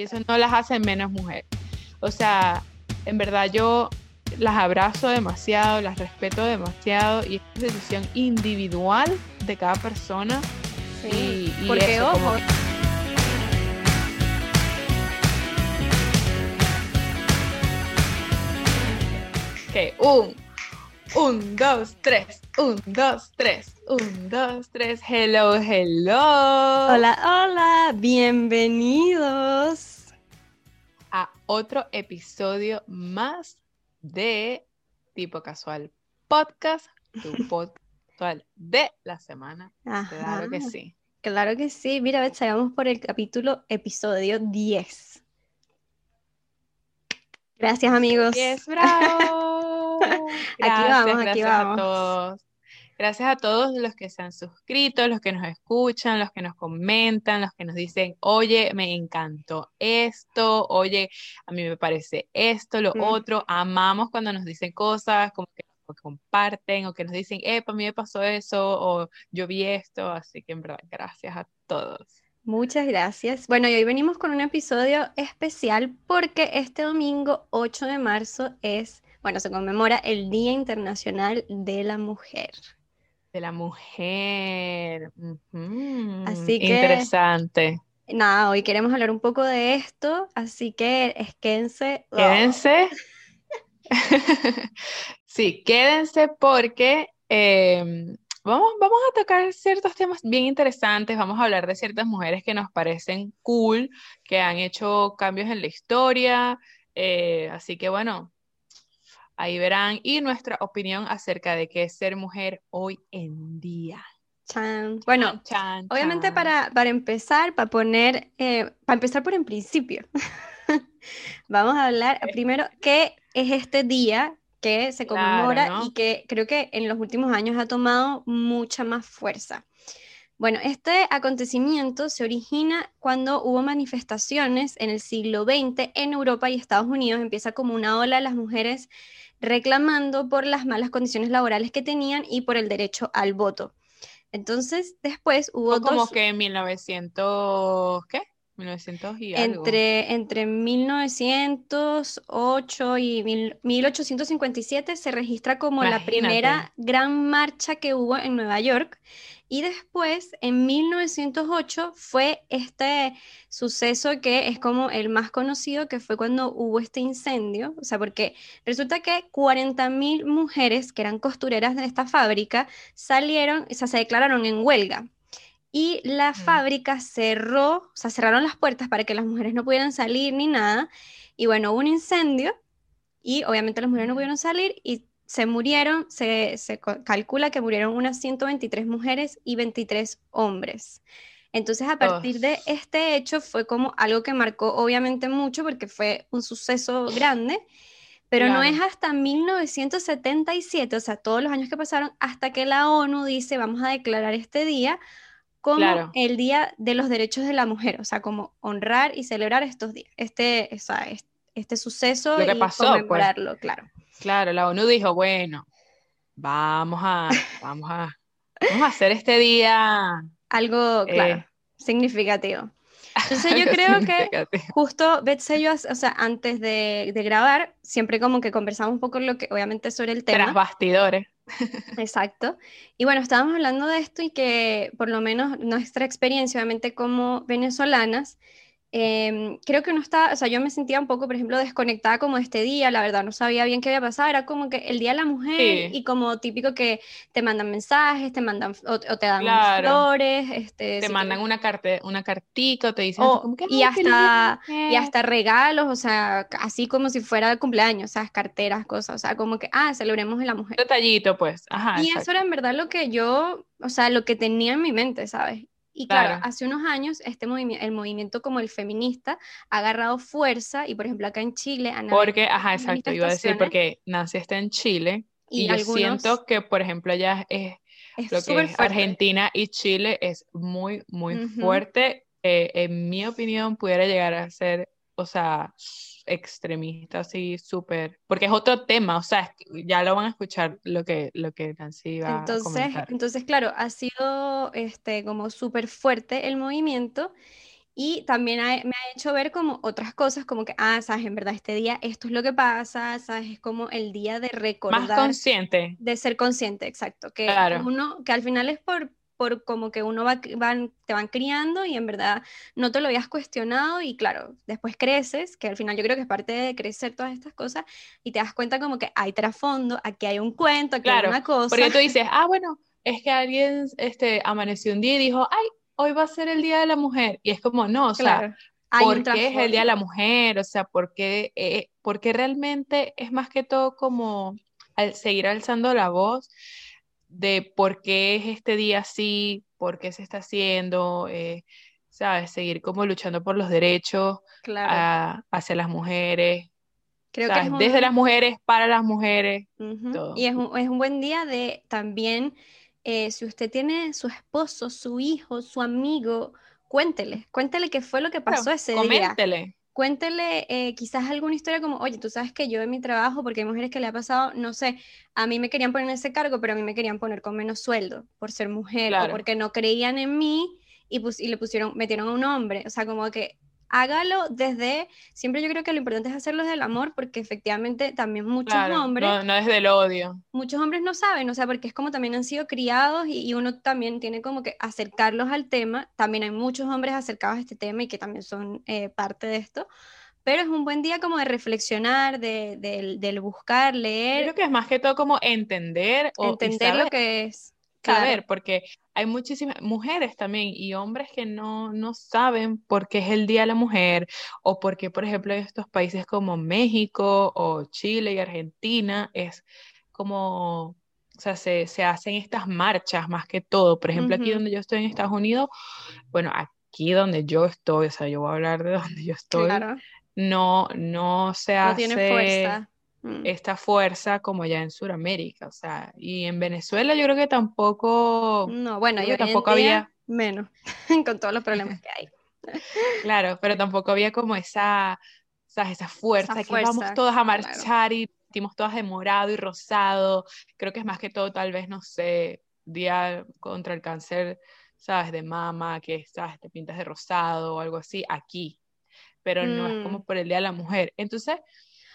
Y eso no las hace menos mujeres. O sea, en verdad yo las abrazo demasiado, las respeto demasiado y es una decisión individual de cada persona. Sí, y, porque ojo. Ok, un, un, dos, tres, un, dos, tres, un, dos, tres, hello, hello. Hola, hola, bienvenidos otro episodio más de Tipo Casual Podcast, tu podcast casual de la semana. Claro que sí. Claro que sí. Mira, vamos por el capítulo, episodio 10. Gracias, amigos. 10, bravo. aquí vamos, aquí vamos. A todos. Gracias a todos los que se han suscrito, los que nos escuchan, los que nos comentan, los que nos dicen, oye, me encantó esto, oye, a mí me parece esto, lo otro. Amamos cuando nos dicen cosas, como que comparten o que nos dicen, eh, para mí me pasó eso o yo vi esto. Así que en verdad, gracias a todos. Muchas gracias. Bueno, y hoy venimos con un episodio especial porque este domingo 8 de marzo es bueno, se conmemora el Día Internacional de la Mujer. De la mujer. Así que. Interesante. Nada, hoy queremos hablar un poco de esto, así que quédense. Quédense. sí, quédense porque em, vamos, vamos a tocar ciertos temas bien interesantes, vamos a hablar de ciertas mujeres que nos parecen cool, que han hecho cambios en la historia, eh, así que bueno, Ahí verán y nuestra opinión acerca de qué es ser mujer hoy en día. Bueno, obviamente Para, para, empezar, para poner, eh, para empezar por en principio, vamos a hablar primero qué es este día que se conmemora y que creo que en los últimos años ha tomado mucha más fuerza. Bueno, este acontecimiento se origina cuando hubo manifestaciones en el siglo XX en Europa y Estados Unidos. Empieza como una ola de las mujeres reclamando por las malas condiciones laborales que tenían y por el derecho al voto. Entonces, después hubo como que en 1900, ¿qué? 1900 y entre, entre 1908 y 1857 se registra como la primera gran marcha que hubo en Nueva York y después, en 1908, fue este suceso que es como el más conocido, que fue cuando hubo este incendio. O sea, porque resulta que 40.000 mujeres que eran costureras de esta fábrica salieron, o sea, se declararon en huelga. Y la fábrica cerró, o sea, cerraron las puertas para que las mujeres no pudieran salir ni nada. Y bueno, hubo un incendio y obviamente las mujeres no pudieron salir y se murieron, se, calcula que murieron unas 123 mujeres y 23 hombres. Entonces, a partir de este hecho fue como algo que marcó obviamente mucho porque fue un suceso grande, pero no es hasta 1977, o sea, todos los años que pasaron, hasta que la ONU dice, vamos a declarar este día como el Día de los Derechos de la Mujer, o sea, como honrar y celebrar estos días, este, este suceso y pasó, pues. conmemorarlo, claro. Claro, la ONU dijo, bueno, vamos a, vamos a, vamos a hacer este día algo, eh, claro, significativo. Entonces yo creo que justo Betsy yo, o sea, antes de, grabar, siempre como que conversamos un poco lo que, obviamente sobre el tema. Tras bastidores. Exacto. Y bueno, estábamos hablando de esto y que por lo menos nuestra experiencia, obviamente como venezolanas, Em, creo que no está, o sea, yo me sentía un poco, por ejemplo, desconectada como este día, la verdad, no sabía bien qué había pasado, era como que el Día de la Mujer y como típico que te mandan mensajes, te mandan o, te dan flores, este, te mandan una carta, una cartita, te dicen y hasta y hasta regalos, o sea, así como si fuera el cumpleaños, o sea, carteras, cosas, o sea, como que ah, celebremos a la mujer. Detallito, pues, ajá. Y eso era en verdad lo que yo, o sea, lo que tenía en mi mente, ¿sabes? Y claro, hace unos años este movimiento, el movimiento como el feminista ha agarrado fuerza y por ejemplo acá en Chile... Porque, ajá, exacto, iba a decir porque Nancy está en Chile y, yo siento que por ejemplo allá es, lo que es Argentina y Chile es muy, muy fuerte. Eh, en mi opinión pudiera llegar a ser, o sea, extremista, así súper, porque es otro tema, o sea, ya lo van a escuchar lo que, lo que Nancy va entonces, a comentar. Entonces, claro, ha sido este, como súper fuerte el movimiento Y también me ha hecho ver como otras cosas, como que, ah, sabes, en verdad este día esto es lo que pasa, sabes, es como el día de recordar. Más consciente. De ser consciente, exacto. Que uno, que al final es por, por como que uno va, van, te van criando y en verdad no te lo habías cuestionado y claro, después creces, que al final yo creo que es parte de crecer todas estas cosas y te das cuenta como que hay trasfondo, aquí hay un cuento, aquí hay una cosa. Porque tú dices, ah, bueno, es que alguien este, amaneció un día y dijo, ay, hoy va a ser el Día de la Mujer. Y es como, no, o sea, ¿por qué es el Día de la Mujer? O sea, ¿por qué, eh, porque realmente es más que todo como al seguir alzando la voz de por qué es este día así, por qué se está haciendo, eh, ¿sabes? Seguir como luchando por los derechos hacia las mujeres. Creo que desde las mujeres, para las mujeres. Y es un, es un buen día de también eh, si usted tiene su esposo, su hijo, su amigo, cuéntele, cuéntele qué fue lo que pasó ese coméntele. día. Cuéntele eh, quizás alguna historia como, oye, tú sabes que yo en mi trabajo, porque hay mujeres que le ha pasado, no sé, a mí me querían poner en ese cargo, pero a mí me querían poner con menos sueldo por ser mujer o porque no creían en mí y, y le pusieron, metieron a un hombre. O sea, como que hágalo desde, siempre yo creo que lo importante es hacerlo desde el amor, porque efectivamente también muchos hombres... No, no desde el odio. Muchos hombres no saben, o sea, porque es como también han sido criados y, uno también tiene como que acercarlos al tema. También hay muchos hombres acercados a este tema y que también son eh, parte de esto. Pero es un buen día como de reflexionar, de, del buscar, leer. creo que es más que todo como entender o entender lo que es saber, porque hay muchísimas mujeres también y hombres que no, no saben por qué es el Día de la Mujer o por qué, por ejemplo, en estos países como México o Chile y Argentina es como, o sea, se, hacen estas marchas más que todo. Por ejemplo, aquí donde yo estoy en Estados Unidos, bueno, aquí donde yo estoy, o sea, yo voy a hablar de donde yo estoy, no, no se no Tiene fuerza Mm. esta fuerza como ya en Sudamérica, o sea, y en Venezuela yo creo que tampoco, no, bueno, yo tampoco había menos, con todos los problemas que hay. claro, pero tampoco había como esa, esa fuerza, que vamos todos a marchar y vestimos todas de morado y rosado, creo que es más que todo tal vez, no sé, día contra el cáncer, sabes, de mama, que sabes, te pintas de rosado o algo así, aquí, pero no es como mm. por el Día de la Mujer. Entonces,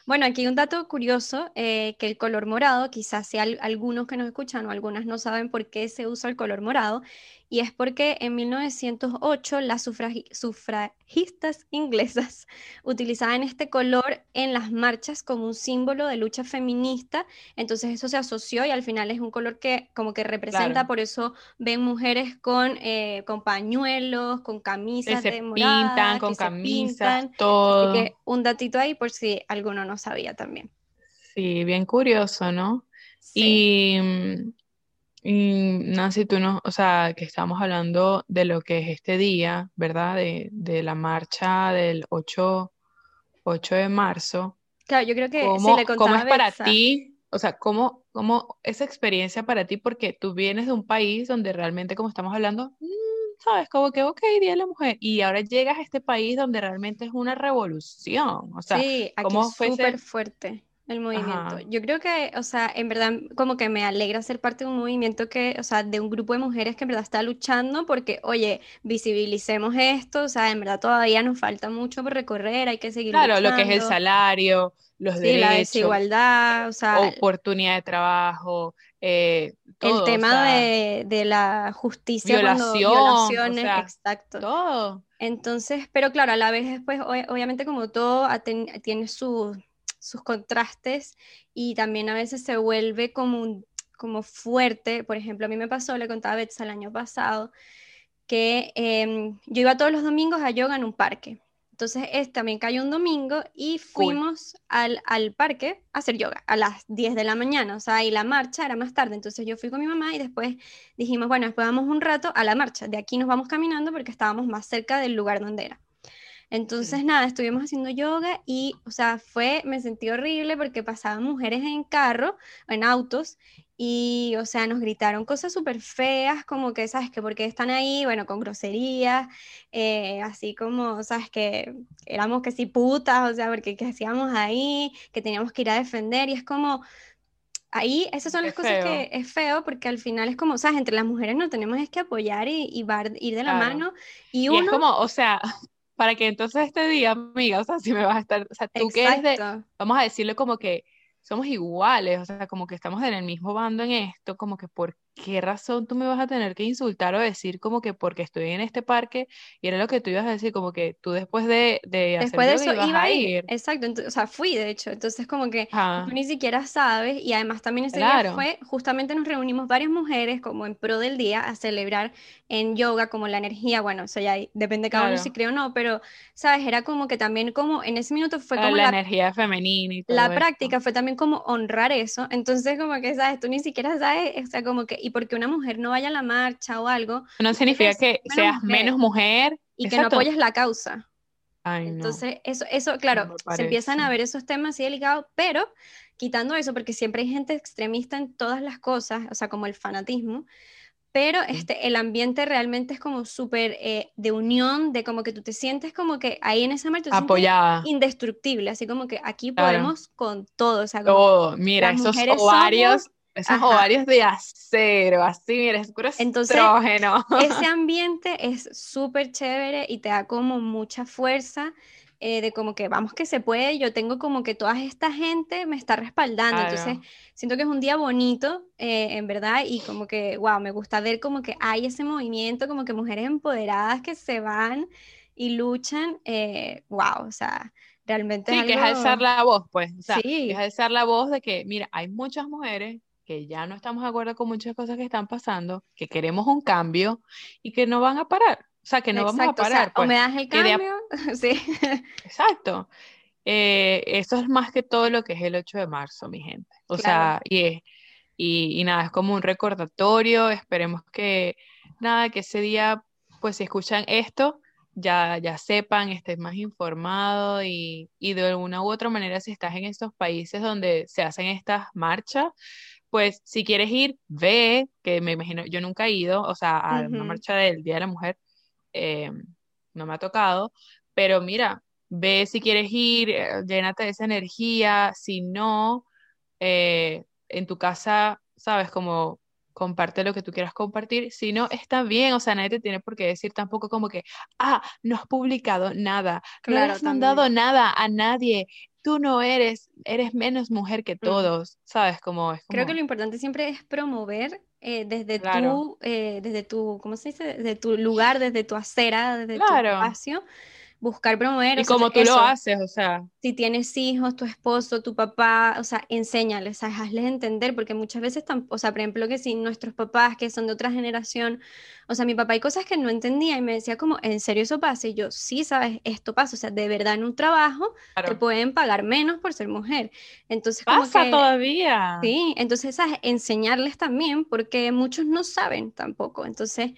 bueno, aquí un dato curioso, eh, que el color morado, quizás sea algunos que nos escuchan o algunas no saben por qué se usa el color morado, y es porque en 1908 las sufragistas inglesas utilizaban este color en las marchas como un símbolo de lucha feminista, entonces eso se asoció y al final es un color que como que representa, por eso ven mujeres con, eh, con pañuelos, con camisas se de pintan, con camisas, todo. un datito ahí por si alguno no sabía también. Sí, bien curioso, ¿no? Y mm, y Nancy, tú no, o sea, que estamos hablando de lo que es este día, ¿verdad? De, de la marcha del 8, 8 de marzo. Claro, yo creo que ¿Cómo, le ¿cómo es para ti? O sea, ¿cómo, ¿cómo esa experiencia para ti? Porque tú vienes de un país donde realmente, como estamos hablando, mm, sabes, como que, ok, Día de la Mujer, y ahora llegas a este país donde realmente es una revolución. O sea, sí, aquí ¿cómo es súper fuerte el movimiento. Yo creo que, o sea, en verdad como que me alegra ser parte de un movimiento que, o sea, de un grupo de mujeres que en verdad está luchando porque, oye, visibilicemos esto, o sea, en verdad todavía nos falta mucho por recorrer, hay que seguir Claro, lo que es el salario, los derechos, la desigualdad, o sea, oportunidad de trabajo, eh, el tema de, la justicia, violaciones, exacto. Todo. Entonces, pero claro, a la vez después, obviamente como todo tiene su sus contrastes y también a veces se vuelve como, como fuerte. Por ejemplo, a mí me pasó, le contaba a Betsa el año pasado, que em, yo iba todos los domingos a yoga en un parque. Entonces, este también cayó un domingo y fuimos al, al, parque a hacer yoga a las 10 de la mañana, o sea, y la marcha era más tarde. Entonces, yo fui con mi mamá y después dijimos, bueno, después vamos un rato a la marcha. De aquí nos vamos caminando porque estábamos más cerca del lugar donde era. Entonces, nada, estuvimos haciendo yoga y, o sea, fue, me sentí horrible porque pasaban mujeres en carro, en autos, y, o sea, nos gritaron cosas súper feas, como que, ¿sabes? Que porque están ahí, bueno, con groserías, eh, así como, ¿sabes? Que éramos que sí putas, o sea, porque qué hacíamos ahí, que teníamos que ir a defender, y es como, ahí esas son las cosas que es feo porque al final es como, sea, entre las mujeres no tenemos es que apoyar y, y ir de la mano. Y, uno... es como, o sea, para que entonces este día, amiga, o sea, si me vas a estar, o sea, tú que eres de, vamos a decirle como que somos iguales, o sea, como que estamos en el mismo bando en esto, como que por qué razón tú me vas a tener que insultar o decir como que porque estoy en este parque y era lo que tú ibas a decir, como que tú después de, de después de eso iba a ir. Exacto, o sea, fui de hecho, entonces como que tú ni siquiera sabes y además también ese día fue, justamente nos reunimos varias mujeres como en pro del día a celebrar en yoga como la energía, bueno, eso ya depende de cada uno si cree o no, pero sabes, era como que también como en ese minuto fue como la, energía femenina y todo La práctica fue también como honrar eso, entonces como que sabes, tú ni siquiera sabes, o sea, como que y porque una mujer no vaya a la marcha o algo. No significa que seas menos mujer. Y que no apoyes la causa. Entonces, eso, eso, claro, se empiezan a ver esos temas así delicados, pero quitando eso, porque siempre hay gente extremista en todas las cosas, o sea, como el fanatismo, pero este, el ambiente realmente es como súper eh, de unión, de como que tú te sientes como que ahí en esa marcha apoyada, indestructible, así como que aquí podemos con todo, o sea, todo, mira, esos ovarios esos ovarios de acero, así, mira, es puro Entonces, estrógeno. Ese ambiente es súper chévere y te da como mucha fuerza eh, de como que vamos que se puede, yo tengo como que toda esta gente me está respaldando, entonces siento que es un día bonito, eh, en verdad, y como que, wow, me gusta ver como que hay ese movimiento, como que mujeres empoderadas que se van y luchan, wow, eh, o sea, realmente... Sí, que es alzar la voz, pues, o sea, sí. es alzar la voz de que, mira, hay muchas mujeres que ya no estamos de acuerdo con muchas cosas que están pasando, que queremos un cambio y que no van a parar. O sea, que no vamos a parar. O, pues, me das el cambio, sí. Exacto. Eh, eso es más que todo lo que es el 8 de marzo, mi gente. O sea, y, y, nada, es como un recordatorio. Esperemos que, nada, que ese día, pues si escuchan esto, ya, ya sepan, estén más informados y, y de alguna u otra manera, si estás en estos países donde se hacen estas marchas, pues si quieres ir, ve, que me imagino, yo nunca he ido, o sea, a una marcha del Día de la Mujer, eh, no me ha tocado, pero mira, ve si quieres ir, eh, llénate de esa energía, si no, eh, en tu casa, sabes, como comparte lo que tú quieras compartir, si no, está bien, o sea, nadie te tiene por qué decir tampoco como que, ah, no has publicado nada, no has mandado nada a nadie, tú no eres, eres menos mujer que todos, ¿sabes? Como, Creo que lo importante siempre es promover eh, desde tu, eh, desde tu, ¿cómo se dice? Desde tu lugar, desde tu acera, desde tu espacio, buscar promover. Y como tú lo haces, o sea. Si tienes hijos, tu esposo, tu papá, o sea, enséñales, hazles entender, porque muchas veces, o sea, por ejemplo, que si nuestros papás que son de otra generación, o sea, mi papá hay cosas que no entendía y me decía como, ¿en serio eso pasa? Y yo, sí, sabes, esto pasa, o sea, de verdad en un trabajo te pueden pagar menos por ser mujer. Entonces, pasa todavía. Sí, entonces, ¿sabes? enseñarles también, porque muchos no saben tampoco. Entonces,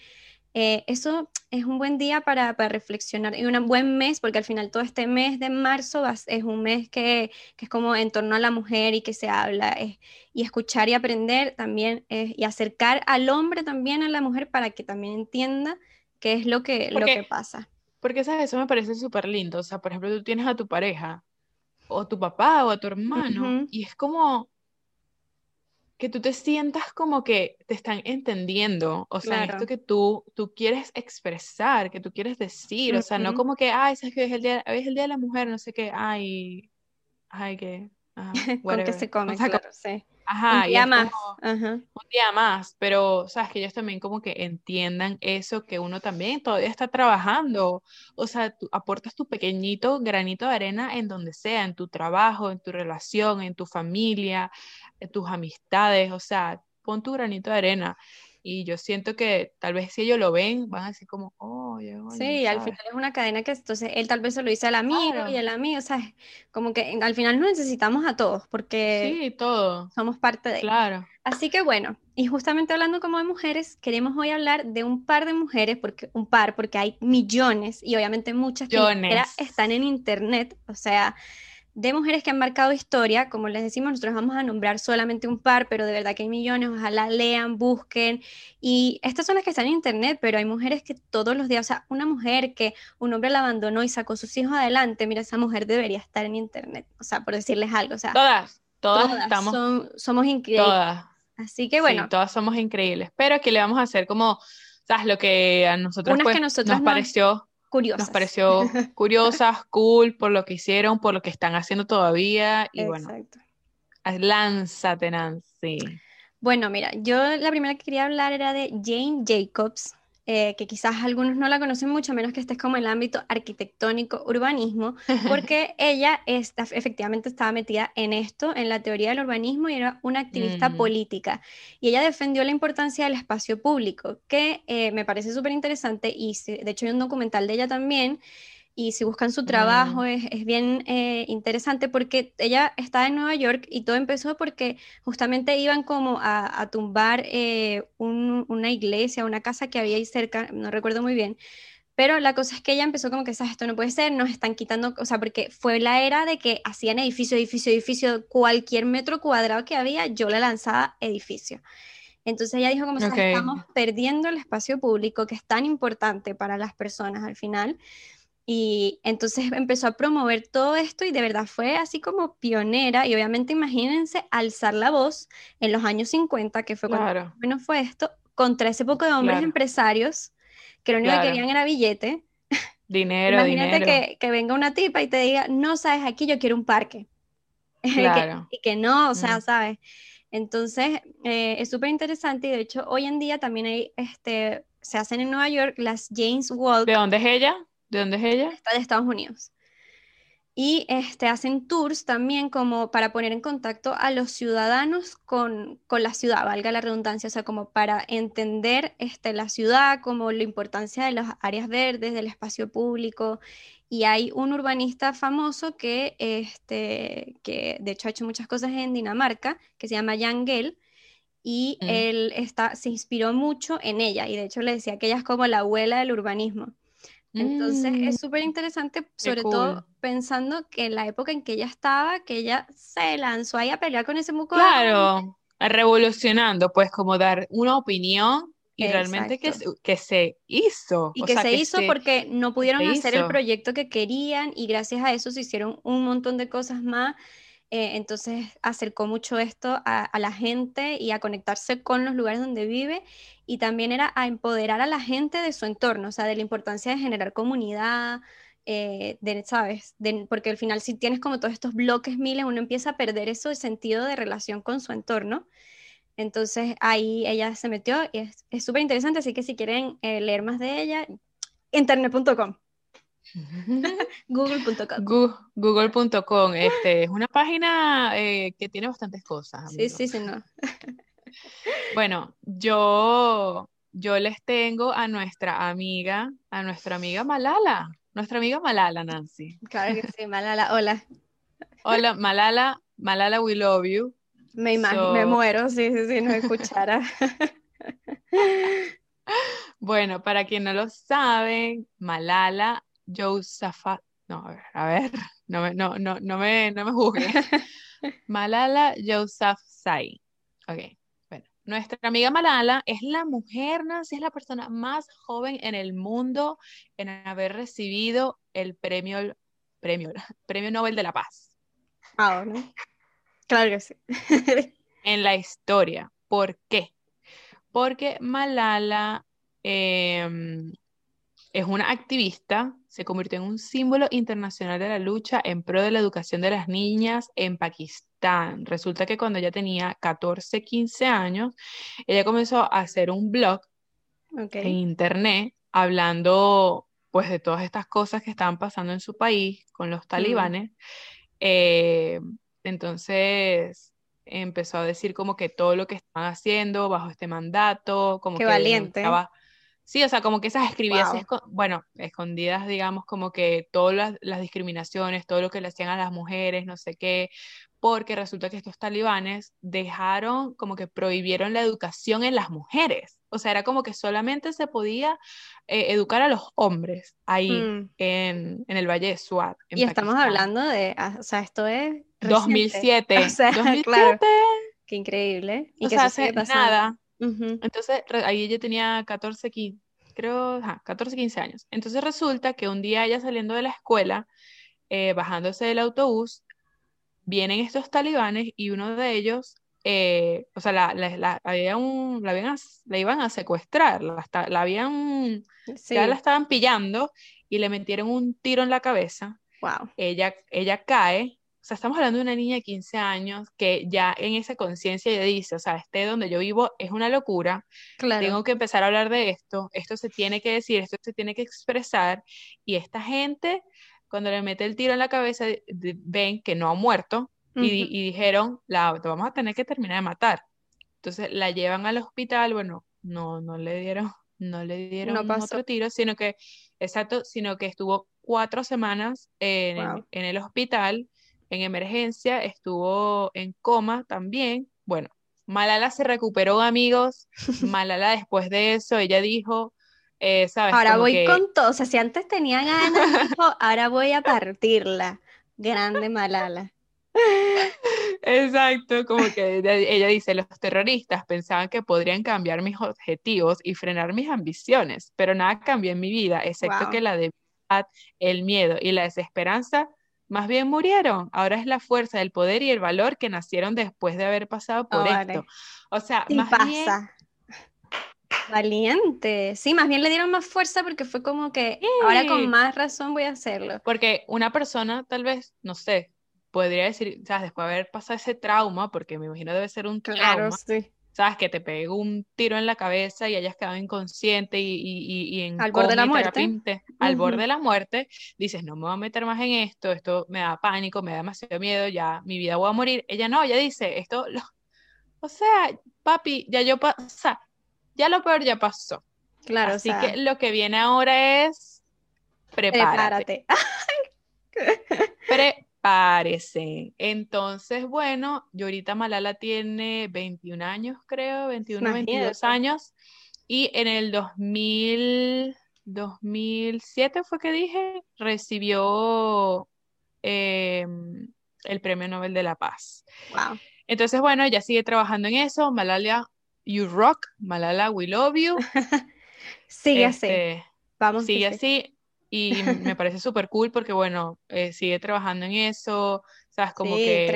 eh, eso es un buen día para, reflexionar y un buen mes, porque al final todo este mes de marzo es un mes que, es como en torno a la mujer y que se habla, y escuchar y aprender también, y acercar al hombre también a la mujer para que también entienda qué es lo que, lo que pasa. Porque, ¿sabes? Eso me parece súper lindo. O sea, por ejemplo, tú tienes a tu pareja, o tu papá, o a tu hermano, y es como, que tú te sientas como que te están entendiendo, o sea, esto que tú, tú quieres expresar, que tú quieres decir, o sea, no como que, ay, es que es el día, es el día de la mujer, no sé qué, ay, ay, que, con que se come, claro, sí. Ajá, un día más. Un día más, pero sabes que ellos también como que entiendan eso, que uno también todavía está trabajando. O sea, tú aportas tu pequeñito granito de arena en donde sea, en tu trabajo, en tu relación, en tu familia, tus amistades. O sea, pon tu granito de arena. Y yo siento que tal vez si ellos lo ven, van a decir como, oh, Sí, al final es una cadena que entonces él tal vez se lo dice al amigo y el amigo, o sea, como que al final nos necesitamos a todos porque sí, todos. somos parte de Claro. Así que bueno, y justamente hablando como de mujeres, queremos hoy hablar de un par de mujeres, porque un par, porque hay millones y obviamente muchas que están en internet, o sea, de mujeres que han marcado historia, como les decimos, nosotros vamos a nombrar solamente un par, pero de verdad que hay millones, ojalá lean, busquen. Y estas son las que están en internet, pero hay mujeres que todos los días, o sea, una mujer que un hombre la abandonó y sacó sus hijos adelante, mira, esa mujer debería estar en internet, o sea, por decirles algo, o sea. Todas. todas, estamos... somos increíbles. Todas. Así que bueno. todas somos increíbles. Pero aquí le vamos a hacer como, ¿sabes? Lo que a nosotros, pues, nos pareció... Curiosas. Nos pareció curiosas, cool, por lo que hicieron, por lo que están haciendo todavía. Y bueno, lánzate, Nancy. Bueno, mira, yo la primera que quería hablar era de Jane Jacobs. Eh, que quizás algunos no la conocen mucho, menos que estés como en el ámbito arquitectónico, urbanismo, porque ella está, efectivamente estaba metida en esto, en la teoría del urbanismo, y era una activista política. Y ella defendió la importancia del espacio público, que eh, me parece súper interesante, y de hecho hay un documental de ella también, y si buscan su trabajo mm. es, bien eh, interesante porque ella está en Nueva York y todo empezó porque justamente iban como a, tumbar eh, una iglesia, una casa que había ahí cerca, no recuerdo muy bien, pero la cosa es que ella empezó como que, ¿sabes? Esto no puede ser, nos están quitando, o sea, porque fue la era de que hacían edificio, edificio, edificio, cualquier metro cuadrado que había, yo le lanzaba edificio. Entonces ella dijo como, estamos perdiendo el espacio público que es tan importante para las personas al final. Y entonces empezó a promover todo esto y de verdad fue así como pionera. Y obviamente imagínense alzar la voz en los años 50, que fue cuando menos fue esto, contra ese poco de hombres empresarios que lo único que querían era billete. Dinero, Imagínate Que, que, venga una tipa y te diga, no, sabes, aquí yo quiero un parque. Claro. y que no, o sea, sabes. Entonces, eh, es súper interesante y de hecho hoy en día también hay, este, se hacen en Nueva York las James Walk. ¿De dónde es ella? ¿De dónde es ella? Está de Estados Unidos. Y este, hacen tours también como para poner en contacto a los ciudadanos con, la ciudad, valga la redundancia, o sea, como para entender este, la ciudad, como la importancia de las áreas verdes, del espacio público. Y hay un urbanista famoso que, este, que de hecho ha hecho muchas cosas en Dinamarca, que se llama Jan Gell, y mm. él está, se inspiró mucho en ella, y de hecho le decía que ella es como la abuela del urbanismo. Entonces es mm, súper interesante, sobre todo pensando que en la época en que ella estaba, que ella se lanzó ahí a pelear con ese muco. Claro, revolucionando, pues como dar una opinión y realmente que, que, se hizo. Y que se hizo porque no pudieron hacer el proyecto que querían y gracias a eso se hicieron un montón de cosas más eh, entonces acercó mucho esto a, la gente y a conectarse con los lugares donde vive y también era a empoderar a la gente de su entorno, o sea, de la importancia de generar comunidad, eh, de, ¿sabes? porque al final si tienes como todos estos bloques miles, uno empieza a perder eso, el sentido de relación con su entorno. Entonces ahí ella se metió y es súper interesante, así que si quieren eh, leer más de ella, internet.com. Google.com. Google.com, este, es una página eh, que tiene bastantes cosas. Sí, sí, sí, no. bueno, yo, yo les tengo a nuestra amiga, a nuestra amiga Malala, nuestra amiga Malala, Nancy. Claro que sí, Malala, hola. Hola, Malala, Malala, we love you. Me imagino, me muero, sí, sí, sí, no escuchara. Bueno, para quien no lo sabe, Malala Yousafzai, no, a ver, a ver, no me, no, no, no me, no me juzgues. Malala Yousafzai. Ok, bueno, nuestra amiga Malala es la mujer, Nancy, es la persona más joven en el mundo en haber recibido el premio, premio, premio Nobel de la Paz. Ah, ¿no? Claro que sí. en la historia. ¿Por qué? Porque Malala eh, es una activista, se convirtió en un símbolo internacional de la lucha en pro de la educación de las niñas en Pakistán. Resulta que cuando ella tenía 14, 15 años, ella comenzó a hacer un blog en internet hablando pues de todas estas cosas que estaban pasando en su país con los talibanes. Eh, entonces empezó a decir como que todo lo que estaban haciendo bajo este mandato, como Qué que valiente. Sí, o sea, como que esas escribías, bueno, escondidas, digamos, como que todas las, discriminaciones, todo lo que le hacían a las mujeres, no sé qué, porque resulta que estos talibanes dejaron, como que prohibieron la educación en las mujeres. O sea, era como que solamente se podía eh, educar a los hombres ahí mm. en, el Valle de Swat. y estamos hablando de, ah, o sea, esto es... 2007. O sea, 2007. Qué increíble. Y o sea, hace nada. Entonces, ahí ella tenía 14, 15, creo, 14, 15 años. Entonces resulta que un día ella saliendo de la escuela, eh, bajándose del autobús, vienen estos talibanes y uno de ellos, eh, o sea, la, la, había un, la, la, iban a secuestrar, la, la habían, ya la estaban pillando y le metieron un tiro en la cabeza. Wow. Ella, ella cae, sea, estamos hablando de una niña de 15 años que ya en esa conciencia ya dice, o sea, este donde yo vivo es una locura, claro. tengo que empezar a hablar de esto, esto se tiene que decir, esto se tiene que expresar, y esta gente, cuando le mete el tiro en la cabeza, ven que no ha muerto, y, dijeron, la vamos a tener que terminar de matar. Entonces la llevan al hospital, bueno, no, no le dieron, no le dieron otro tiro, sino que, exacto, sino que estuvo cuatro semanas en, en el hospital, en emergencia, estuvo en coma también. Bueno, Malala se recuperó, amigos. Malala después de eso, ella dijo, eh, ¿sabes? Ahora voy con todo, o sea, si antes tenía ganas, dijo, ahora voy a partirla. Grande Malala. Exacto, como que ella dice, los terroristas pensaban que podrían cambiar mis objetivos y frenar mis ambiciones, pero nada cambió en mi vida, excepto que la debilidad, el miedo y la desesperanza más bien murieron. Ahora es la fuerza, el poder y el valor que nacieron después de haber pasado por esto. O sea, más pasa. Valiente. Sí, más bien le dieron más fuerza porque fue como que ahora con más razón voy a hacerlo. Porque una persona, tal vez, no sé, podría decir, ¿sabes? Después de haber pasado ese trauma, porque me imagino debe ser un trauma. Sí. ¿Sabes? Que te pegó un tiro en la cabeza y hayas quedado inconsciente y, y, y en al borde de la muerte. al borde de la muerte, dices, no me voy a meter más en esto, esto me da pánico, me da demasiado miedo, ya mi vida voy a morir. Ella no, ella dice, esto, o sea, papi, ya yo, o sea, ya lo peor ya pasó. Claro, Así que lo que viene ahora es prepárate. Prepárate. Parece. Entonces, bueno, yo ahorita Malala tiene 21 años, creo, 21, 22 años. Y en el 2000, 2007 fue que dije, recibió em, el Premio Nobel de la Paz. Wow. Entonces, bueno, ella sigue trabajando en eso. Malala, you rock. Malala, we love you. sigue así. Este, Vamos. Sigue así y me parece súper cool porque, bueno, eh, sigue trabajando en eso, ¿sabes? Como que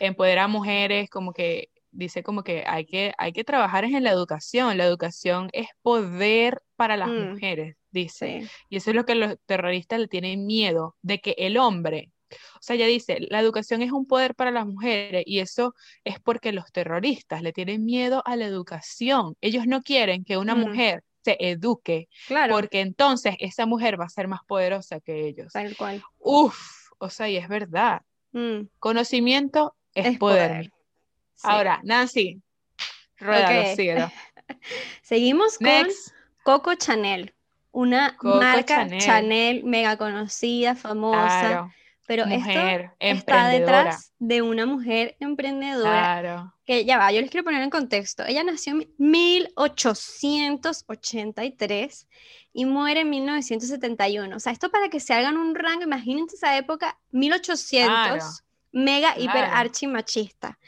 empodera a mujeres, como que dice como que hay que, hay que trabajar en la educación, la educación es poder para las mm. mujeres, dice. Y eso es lo que los terroristas le tienen miedo, de que el hombre, o sea, ella dice, la educación es un poder para las mujeres y eso es porque los terroristas le tienen miedo a la educación. Ellos no quieren que una mm. mujer se eduque, claro. porque entonces esa mujer va a ser más poderosa que ellos. Tal cual. Uf, o sea, y es verdad. Mm. Conocimiento es, poder. Ahora, Nancy, rueda Seguimos con Coco Chanel, una marca Chanel. mega conocida, famosa. Pero esto está detrás de una mujer emprendedora. Claro. Que ya va, yo les quiero poner en contexto. Ella nació en 1883 y muere en 1971. O sea, esto para que se hagan un rango, imagínense esa época, 1800, mega hiper archi machista.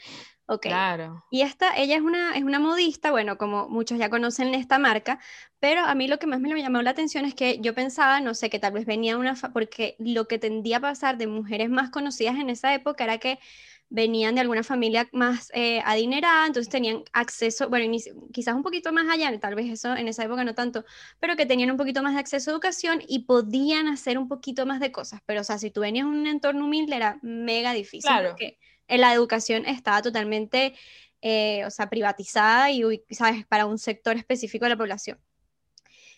Ok. Claro. Y esta, ella es una, es una modista, bueno, como muchos ya conocen esta marca, pero a mí lo que más me llamó la atención es que yo pensaba, no sé, que tal vez venía una, porque lo que tendía a pasar de mujeres más conocidas en esa época era que venían de alguna familia más eh, adinerada, entonces tenían acceso, bueno, quizás un poquito más allá, tal vez eso en esa época no tanto, pero que tenían un poquito más de acceso a educación y podían hacer un poquito más de cosas, pero o sea, si tú venías en un entorno humilde era mega difícil, claro. porque la educación estaba totalmente, eh, o sea, privatizada y, ¿sabes?, para un sector específico de la población.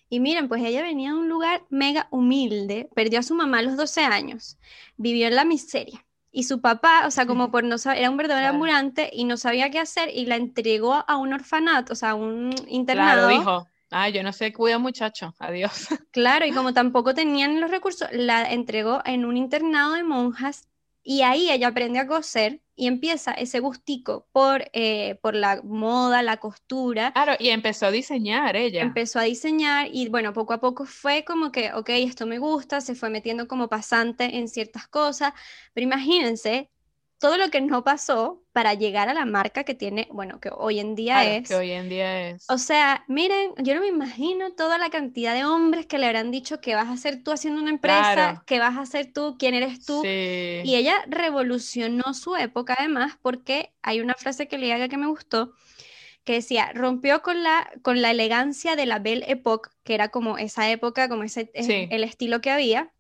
Y miren, pues ella venía de un lugar mega humilde, perdió a su mamá a los 12 años, vivió en la miseria. Y su papá, o sea, como por no saber, era un verdadero ambulante y no sabía qué hacer y la entregó a un orfanato, o sea, a un internado. Claro, dijo, ah, yo no sé, cuida muchacho, adiós. Claro, y como tampoco tenían los recursos, la entregó en un internado de monjas y ahí ella aprende a coser y empieza ese gustico por, eh, por la moda, la costura. Claro, y empezó a diseñar ella. Empezó a diseñar y bueno, poco a poco fue como que, ok, esto me gusta, se fue metiendo como pasante en ciertas cosas, pero imagínense todo lo que no pasó para llegar a la marca que tiene, bueno, que hoy en día es. Que hoy en día es. O sea, miren, yo no me imagino toda la cantidad de hombres que le habrán dicho que vas a hacer tú haciendo una empresa, que vas a hacer tú, quién eres tú. Y ella revolucionó su época además porque hay una frase que le haga que me gustó que decía, rompió con la, con la elegancia de la Belle Époque, que era como esa época, como ese, el estilo que había,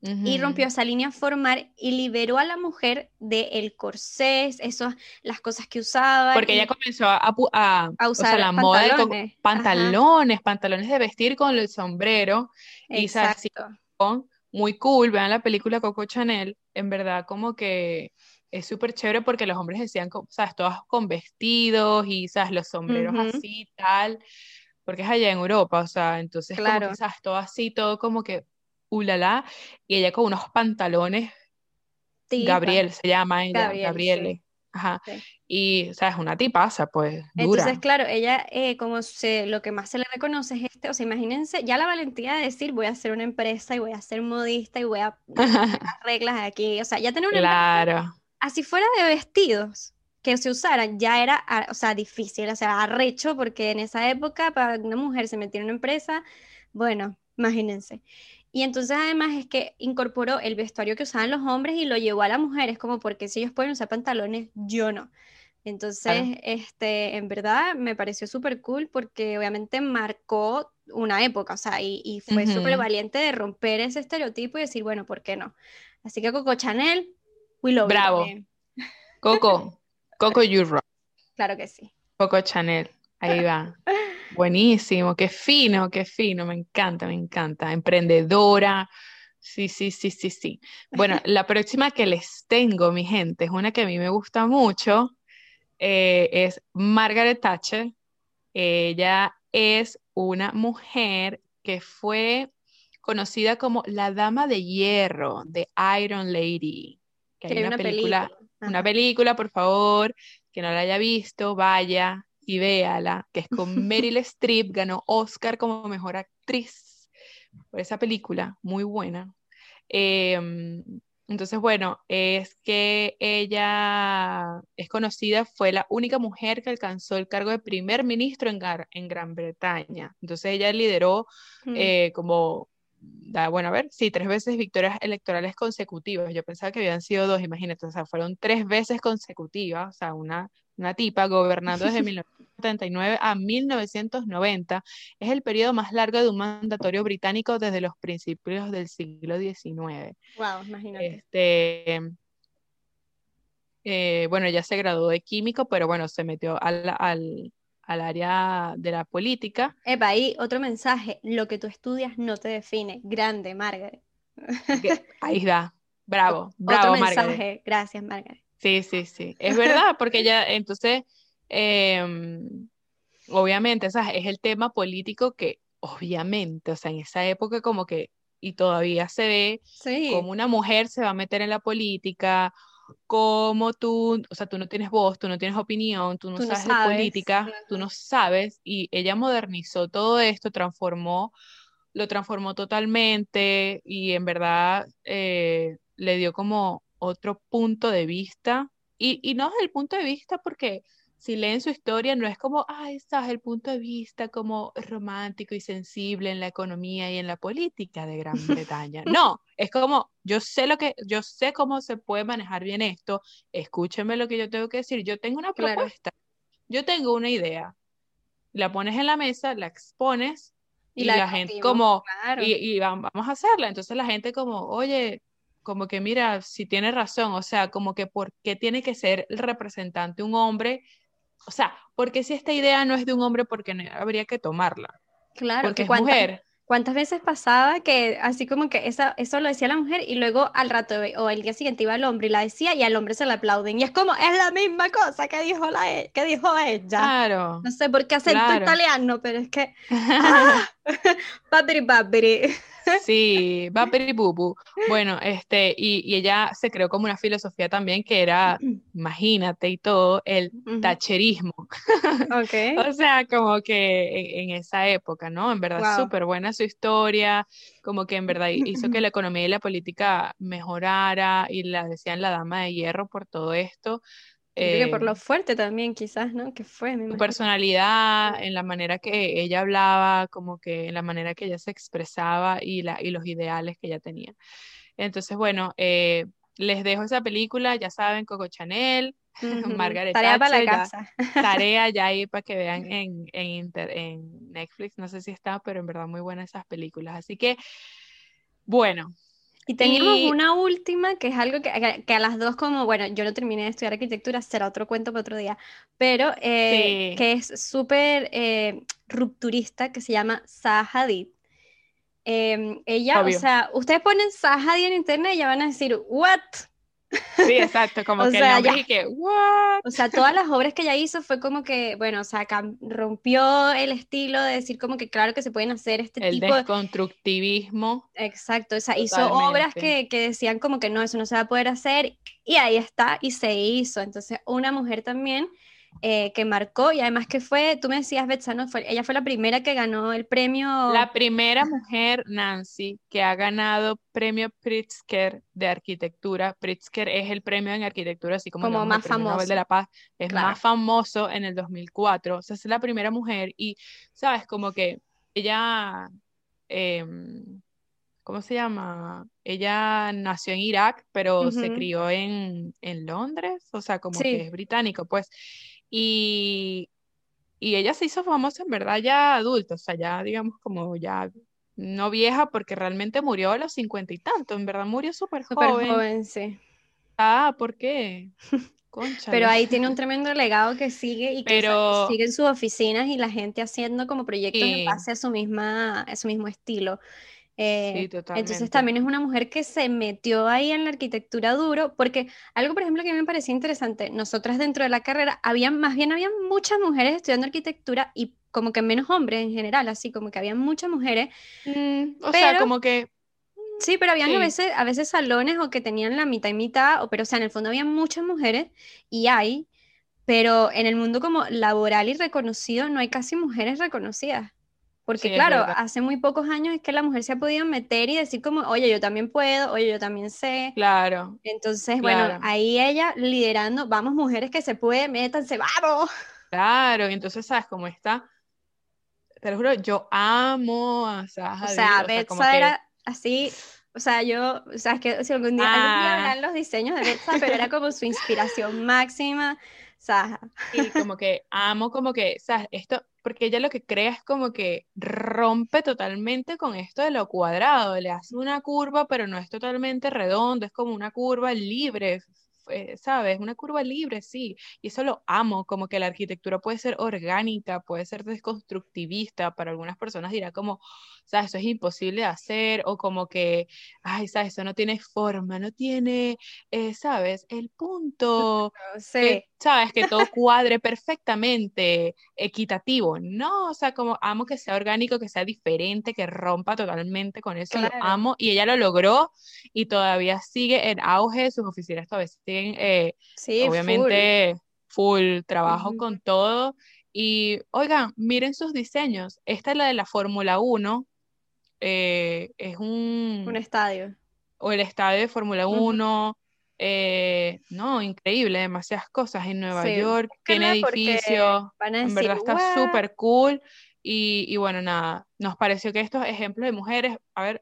y rompió esa línea formal y liberó a la mujer del el corsé, esos, las cosas que usaba. Porque ella comenzó a, usar la moda de pantalones, pantalones de vestir con el sombrero. Exacto. Y muy cool, vean la película Coco Chanel, en verdad como que es súper chévere porque los hombres decían, sabes, todas con vestidos y, sabes, los sombreros así, tal, porque es allá en Europa, o sea, entonces, claro. como sabes, todo así, todo como que ulala, y ella con unos pantalones, Gabriel se llama ella, Gabriele. Ajá. Y, o sea, es una tipaza, pues, dura. Entonces, claro, ella, eh, como se, lo que más se le reconoce es este, o sea, imagínense, ya la valentía de decir, voy a hacer una empresa y voy a ser modista y voy a poner reglas aquí, o sea, ya tener una Claro. así fuera de vestidos que se usaran, ya era, o sea, difícil, o sea, arrecho, porque en esa época, para una mujer se metiera en una empresa, bueno, imagínense. Y entonces además es que incorporó el vestuario que usaban los hombres y lo llevó a las mujeres, como porque si ellos pueden usar pantalones, yo no. Entonces, este, en verdad me pareció súper cool porque obviamente marcó una época, o sea, y, fue súper valiente de romper ese estereotipo y decir, bueno, ¿por qué no? Así que Coco Chanel, we love Bravo. Coco, Coco You Claro que sí. Coco Chanel, ahí va. Buenísimo, qué fino, qué fino, me encanta, me encanta. Emprendedora. Sí, sí, sí, sí, sí. Bueno, la próxima que les tengo, mi gente, es una que a mí me gusta mucho, eh, es Margaret Thatcher. Ella es una mujer que fue conocida como la Dama de Hierro de Iron Lady. Que hay una, película, una película, por favor, que no la haya visto, vaya, y véala, que es con Meryl Streep, ganó Oscar como mejor actriz por esa película, muy buena. Em, entonces, bueno, es que ella es conocida, fue la única mujer que alcanzó el cargo de primer ministro en, en Gran Bretaña. Entonces, ella lideró mm. eh, como bueno, a ver, sí, tres veces victorias electorales consecutivas. Yo pensaba que habían sido dos, imagínate, o sea, fueron tres veces consecutivas, o sea, una, una tipa gobernando desde 1979 a 1990. Es el periodo más largo de un mandatorio británico desde los principios del siglo XIX. Wow, imagínate. Este, eh, bueno, ella se graduó de químico, pero bueno, se metió al, al al área de la política. Epa, ahí otro mensaje, lo que tú estudias no te define. Grande, Margaret. Ahí va, bravo, bravo, otro mensaje. Gracias, Margaret. Sí, sí, sí, es verdad, porque ya, entonces, em, obviamente, o es el tema político que, obviamente, o sea, en esa época como que, y todavía se ve como una mujer se va a meter en la política, como tú, o sea, tú no tienes voz, tú no tienes opinión, tú no, sabes, de política, tú no sabes, y ella modernizó todo esto, transformó, lo transformó totalmente y en verdad eh, le dio como otro punto de vista, y, y no desde el punto de vista porque si leen su historia, no es como, ah, está el punto de vista como romántico y sensible en la economía y en la política de Gran Bretaña. No, es como, yo sé lo que, yo sé cómo se puede manejar bien esto, escúchenme lo que yo tengo que decir, yo tengo una propuesta, yo tengo una idea, la pones en la mesa, la expones y, la, gente como, y, y vamos a hacerla, entonces la gente como, oye, como que mira, si tiene razón, o sea, como que por qué tiene que ser el representante un hombre o sea, porque si esta idea no es de un hombre, porque no, habría que tomarla. Claro, porque es mujer. ¿Cuántas veces pasaba que así como que esa, eso lo decía la mujer y luego al rato o el día siguiente iba el hombre y la decía y al hombre se la aplauden? Y es como, es la misma cosa que dijo, la, e, que dijo ella. Claro. No sé por qué acento italiano, pero es que... ¡Ah! papiri papiri. Sí, papiri bubu. Bueno, este, y, y, ella se creó como una filosofía también que era, imagínate y todo, el tacherismo. Ok. o sea, como que en, esa época, ¿no? En verdad, súper buena su historia, como que en verdad hizo que la economía y la política mejorara y la decían la dama de hierro por todo esto. Eh, por lo fuerte también, quizás, ¿no? Que fue. su personalidad, en la manera que ella hablaba, como que en la manera que ella se expresaba y, la, y los ideales que ella tenía. Entonces, bueno, eh, les dejo esa película, ya saben, Coco Chanel, Margaret Tarea para la casa. tarea ya ahí para que vean en, en, en Netflix, no sé si está, pero en verdad muy buenas esas películas. Así que, bueno, y tenemos una última que es algo que, que, a las dos como, bueno, yo no terminé de estudiar arquitectura, será otro cuento para otro día, pero eh, que es súper eh, rupturista, que se llama Zaha Hadid. Em, ella, o sea, ustedes ponen Zaha Hadid en internet y ya van a decir, ¿what? Sí, exacto, como que sea, el que, ¿what? O sea, todas las obras que ella hizo fue como que, bueno, o sea, rompió el estilo de decir como que claro que se pueden hacer este tipo de... El desconstructivismo. Exacto, o sea, hizo obras que, que decían como que no, eso no se va a poder hacer, y ahí está, y se hizo. Entonces, una mujer también eh, que marcó y además que fue, tú me decías, Betsano, fue, ella fue la primera que ganó el premio. La primera mujer, Nancy, que ha ganado premio Pritzker de arquitectura. Pritzker es el premio en arquitectura, así como, como más famoso. de la Paz, es más famoso en el 2004. O sea, es la primera mujer y, ¿sabes? Como que ella, em, ¿cómo se llama? Ella nació en Irak, pero se crió en, en, Londres, o sea, como que es británico, pues. Y, ella se hizo famosa en verdad ya adulta, o sea, ya digamos como ya no vieja porque realmente murió a los cincuenta y tanto, en verdad murió súper joven. joven, sí. Ah, ¿por qué? Concha. Pero ahí tiene un tremendo legado que sigue y que sigue en sus oficinas y la gente haciendo como proyectos en base a su misma, a su mismo estilo. Eh, entonces también es una mujer que se metió ahí en la arquitectura duro, porque algo, por ejemplo, que a mí me parecía interesante, nosotras dentro de la carrera, había, más bien había muchas mujeres estudiando arquitectura y como que menos hombres en general, así como que había muchas mujeres. Mm, o sea, como que... Sí, pero habían a, veces, a veces salones o que tenían la mitad y mitad, o, pero o sea, en el fondo había muchas mujeres y hay, pero en el mundo como laboral y reconocido no hay casi mujeres reconocidas. Porque claro, hace muy pocos años es que la mujer se ha podido meter y decir como, oye, yo también puedo, oye, yo también sé. Claro. Entonces, bueno, ahí ella liderando, vamos mujeres que se pueden, métanse, vamos. Claro, y entonces, ¿sabes cómo está? Te lo juro, yo amo a Saja. O sea, Betsa era así, o sea, yo, o sea, es que si algún día, ah. los diseños de Betsa, pero era como su inspiración máxima. Y como que amo como que, ¿sabes? Esto, porque ella lo que crea es como que rompe totalmente con esto de lo cuadrado, le hace una curva, pero no es totalmente redondo, es como una curva libre, eh, ¿sabes? Una curva libre, sí, y eso lo amo, como que la arquitectura puede ser orgánica, puede ser desconstructivista, para algunas personas dirá como, ¿sabes? Eso es imposible de hacer, o como que, ay, ¿sabes? Eso no tiene forma, no tiene, eh, ¿sabes? El punto, sí. ¿sabes? Que todo cuadre perfectamente, equitativo, ¿no? O sea, como amo que sea orgánico, que sea diferente, que rompa totalmente con eso, lo amo, y ella lo logró, y todavía sigue en auge, sus oficinas todavía siguen, eh, sí, obviamente, full, trabajo con todo, y oigan, miren sus diseños, esta es la de la Fórmula 1, eh, es un... Un estadio. O el estadio de Fórmula 1. Eh, no, increíble, demasiadas cosas en Nueva York, tiene edificios, en verdad está súper cool. Y, bueno, nada, nos pareció que estos ejemplos de mujeres, a ver.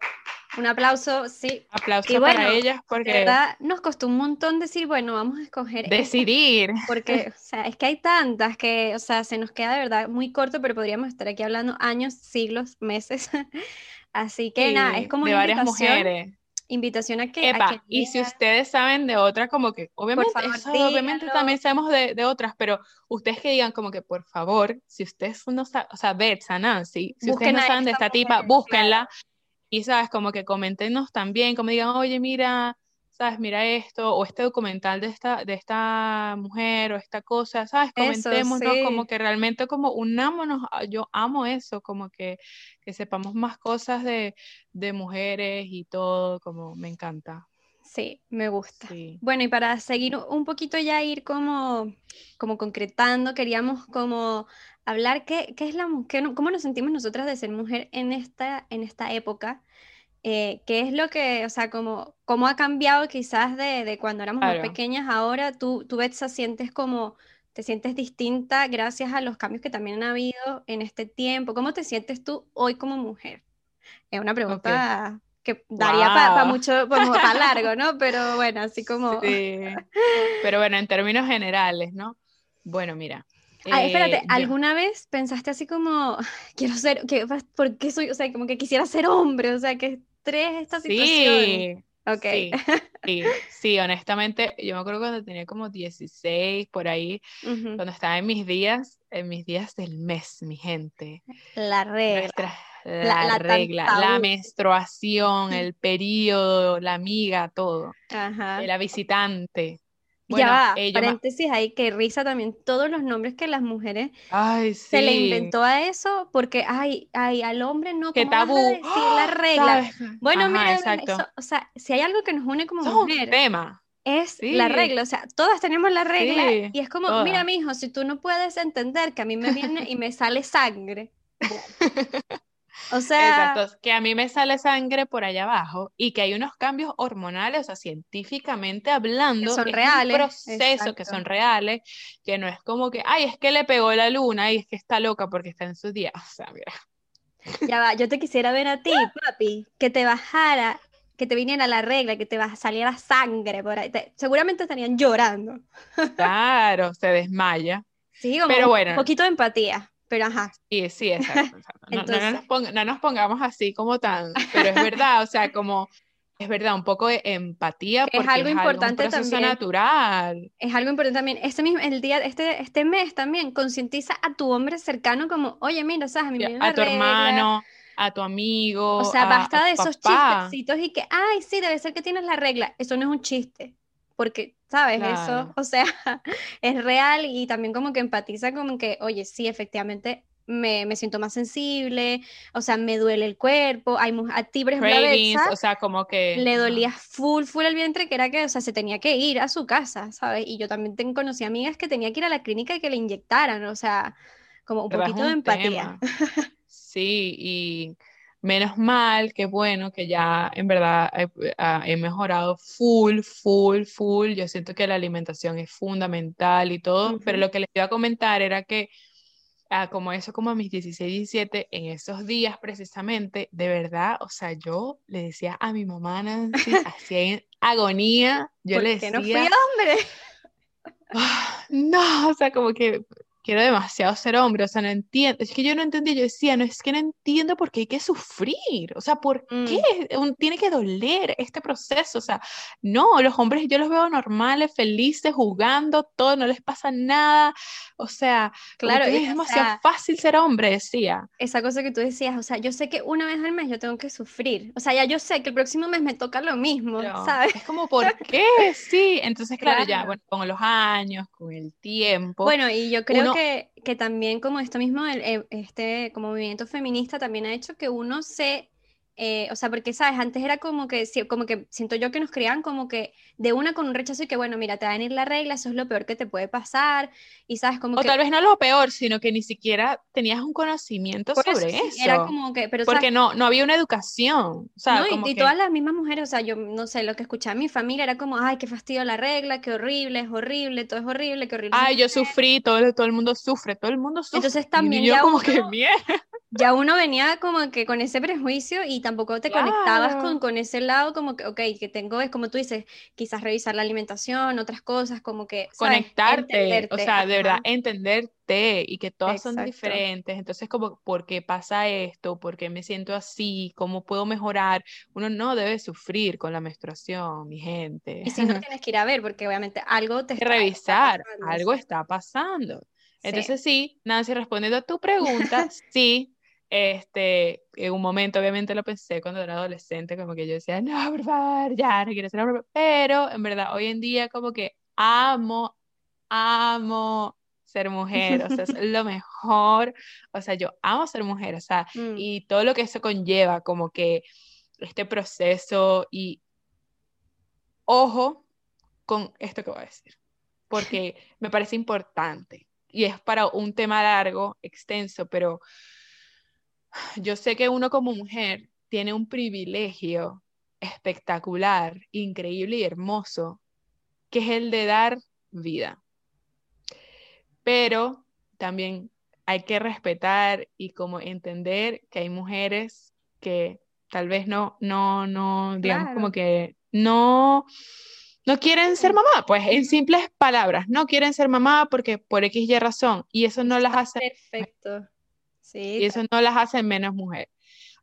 Un aplauso, sí. Aplauso para ellas porque. De verdad, nos costó un montón decir, bueno, vamos a escoger. Decidir. porque, o sea, es que hay tantas que, o sea, se nos queda de verdad muy corto, pero podríamos estar aquí hablando años, siglos, meses. Así que nada, es como de varias mujeres. Invitación a que, y si ustedes saben de otras, como que, obviamente, obviamente también sabemos de, de, otras, pero ustedes que digan como que, por favor, si ustedes no saben, o sea, Betsa, Nancy, si ustedes no saben de esta tipa, búsquenla. Y sabes, como que comentenos también, como digan, oye, mira, ¿sabes? Mira esto, o este documental de esta, de esta mujer, o esta cosa, ¿sabes? Comentémonos, como que realmente como unámonos, ah, yo amo eso, como que, que sepamos más cosas de, de mujeres y todo, como me encanta. Sí, me gusta. Bueno, y para seguir un poquito ya ir como, como concretando, queríamos como hablar qué, qué es la qué, cómo nos sentimos nosotras de ser mujer en esta, en esta época. Eh, ¿Qué es lo que, o sea, como, cómo ha cambiado quizás de, de cuando éramos más pequeñas ahora? Tú, tú, Betsa, sientes como, te sientes distinta gracias a los cambios que también han habido en este tiempo. ¿Cómo te sientes tú hoy como mujer? Es una pregunta que daría para mucho, para largo, ¿no? Pero bueno, así como... Sí. Pero bueno, en términos generales, ¿no? Bueno, mira. Ah, espérate, eh, ¿alguna vez pensaste así como, quiero ser, que, ¿por qué soy, o sea, como que quisiera ser hombre? O sea, que estrés esta situación. Sí. Ok. Sí, sí, honestamente, yo me acuerdo cuando tenía como 16, por ahí, cuando estaba en mis días, en mis días del mes, mi gente. La regla la, regla, la menstruación, el periodo, la amiga, todo. Ajá. La visitante. Ya va, paréntesis ahí, que risa también todos los nombres que las mujeres se le inventó a eso, porque ay, ay, al hombre no, qué tabú, la regla. Bueno, mira, o sea, si hay algo que nos une como mujer, tema. es la regla, o sea, todas tenemos la regla y es como, mira, mijo, si tú no puedes entender que a mí me viene y me sale sangre, O sea, Exacto, que a mí me sale sangre por allá abajo y que hay unos cambios hormonales, o sea, científicamente hablando, son reales, un proceso que son reales, que no es como que, ay, es que le pegó la luna y es que está loca porque está en su día. O sea, mira. Ya va, yo te quisiera ver a ti, papi, que te bajara, que te viniera la regla, que te saliera sangre por ahí. seguramente estarían llorando. Claro, se desmaya. Sí, como Pero bueno, un poquito de empatía. Pero ajá. Sí, sí, exacto. No, no, nos pongamos así como tan, pero es verdad, o sea, como es verdad, un poco de empatía porque es algo importante es algo, también. natural. Es algo importante también. Este mismo, el día, este, este mes también, concientiza a tu hombre cercano como, oye, mira, sabes, a mi A tu hermano, a tu amigo. O sea, basta de esos chistecitos y que, ay, sí, debe ser que tienes la regla. Eso no es un chiste. Porque ¿sabes? Eso, o sea, es real y también como que empatiza como que, oye, sí, efectivamente me, siento más sensible, o sea, me duele el cuerpo, hay a ti, por o sea, como que... Le dolía full, full el vientre, que era que, o sea, se tenía que ir a su casa, ¿sabes? Y yo también tengo, conocí amigas que tenía que ir a la clínica y que le inyectaran, o sea, como un poquito de empatía. Sí, y Menos mal, que bueno, que ya en verdad he, mejorado full, full, full. Yo siento que la alimentación es fundamental y todo, pero lo que les iba a comentar era que ah, como eso, como a mis 16, 17, en esos días precisamente, de verdad, o sea, yo le decía a mi mamá Nancy, así en agonía, yo le decía... no fui hombre? Ah, no, o sea, como que quiero demasiado ser hombre, o sea, no entiendo, es que yo no entendí, yo decía, no es que no entiendo por qué hay que sufrir, o sea, ¿por mm. qué tiene que doler este proceso? O sea, no, los hombres yo los veo normales, felices, jugando, todo, no les pasa nada, o sea, claro, es demasiado fácil ser hombre, decía. Esa cosa que tú decías, o sea, yo sé que una vez al mes yo tengo que sufrir, o sea, ya yo sé que el próximo mes me toca lo mismo, ¿sabes? Es como, ¿por qué? Sí, entonces, claro, ya, bueno, con los años, con el tiempo. Bueno, y yo creo que, que, también como esto mismo, el, este como movimiento feminista también ha hecho que uno se eh, o sea, porque, ¿sabes? Antes era como que, como que siento yo que nos criaban como que de una con un rechazo y que, bueno, mira, te va a venir la regla, eso es lo peor que te puede pasar, y sabes, como o tal vez no lo peor, sino que ni siquiera tenías un conocimiento sobre eso. Era como que, pero, Porque no, no había una educación, o sea, y, todas las mismas mujeres, o sea, yo no sé, lo que escuchaba mi familia era como, ay, qué fastidio la regla, qué horrible, es horrible, todo es horrible, qué horrible. Ay, yo sufrí, todo, todo el mundo sufre, todo el mundo sufre. Entonces también yo como que mierda ya uno venía como que con ese prejuicio y tampoco te conectabas con, con ese lado como que, ok, que tengo, es como tú dices, quizás revisar la alimentación, otras cosas, como que... Conectarte, o sea, de verdad, entenderte y que todas son diferentes. Entonces, como, ¿por qué pasa esto? ¿Por qué me siento así? ¿Cómo puedo mejorar? Uno no debe sufrir con la menstruación, mi gente. Y si no tienes que ir a ver, porque obviamente algo te... Está, revisar, algo está pasando. Entonces sí. Nancy, respondiendo a tu pregunta, sí, este, en un momento obviamente lo pensé cuando era adolescente, como que yo decía, no, por favor, ya, no quiero ser hombre, pero en verdad hoy en día como que amo, amo ser mujer, o sea, es lo mejor, o sea, yo amo ser mujer, o sea, mm. y todo lo que eso conlleva, como que este proceso y ojo con esto que voy a decir, porque me parece importante y es para un tema largo, extenso, pero yo sé que uno como mujer tiene un privilegio espectacular, increíble y hermoso, que es el de dar vida. Pero también hay que respetar y como entender que hay mujeres que tal vez no, no, no, digamos como que no, no quieren ser mamá, pues en simples palabras, no quieren ser mamá porque por X y razón, y eso no las hace. Perfecto. Sí. Y eso no las hace menos mujer.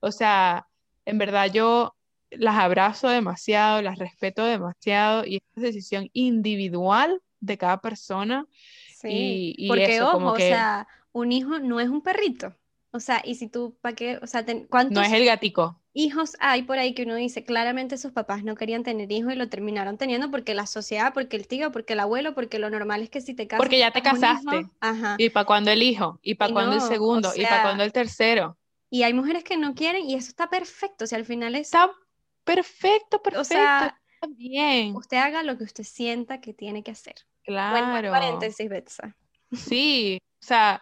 O sea, en verdad yo las abrazo demasiado, las respeto demasiado y es decisión individual de cada persona. Sí, y, porque ojo, o sea, un hijo no es un perrito. O sea, y si tú, ¿para qué? O sea, ¿cuántos no es el gatico. hijos hay por ahí que uno dice, claramente sus papás no querían tener hijos y lo terminaron teniendo porque la sociedad, porque el tío, porque el abuelo, porque lo normal es que si te casas. Porque ya te casaste. y para cuando el hijo, y para cuando el segundo, y para cuando el tercero. Y hay mujeres que no quieren y eso está perfecto. O sea, al final es. Está perfecto, perfecto. O sea, bien. Usted haga lo que usted sienta que tiene que hacer. Claro. paréntesis, Betsa. Sí, o sea,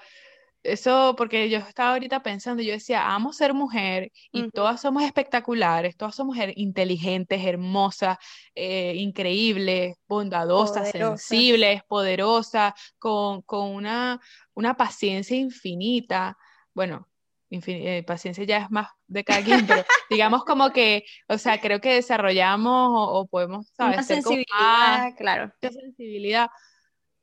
eso porque yo estaba ahorita pensando, yo decía, amo ser mujer y todas somos espectaculares, todas somos inteligentes, hermosas, eh, increíbles, bondadosas, sensibles, poderosas, con, con una, una paciencia infinita. Bueno, eh, paciencia ya es más de cada quien, pero digamos como que, o sea, creo que desarrollamos o, podemos, ¿sabes? Una sensibilidad, claro. Mucha sensibilidad.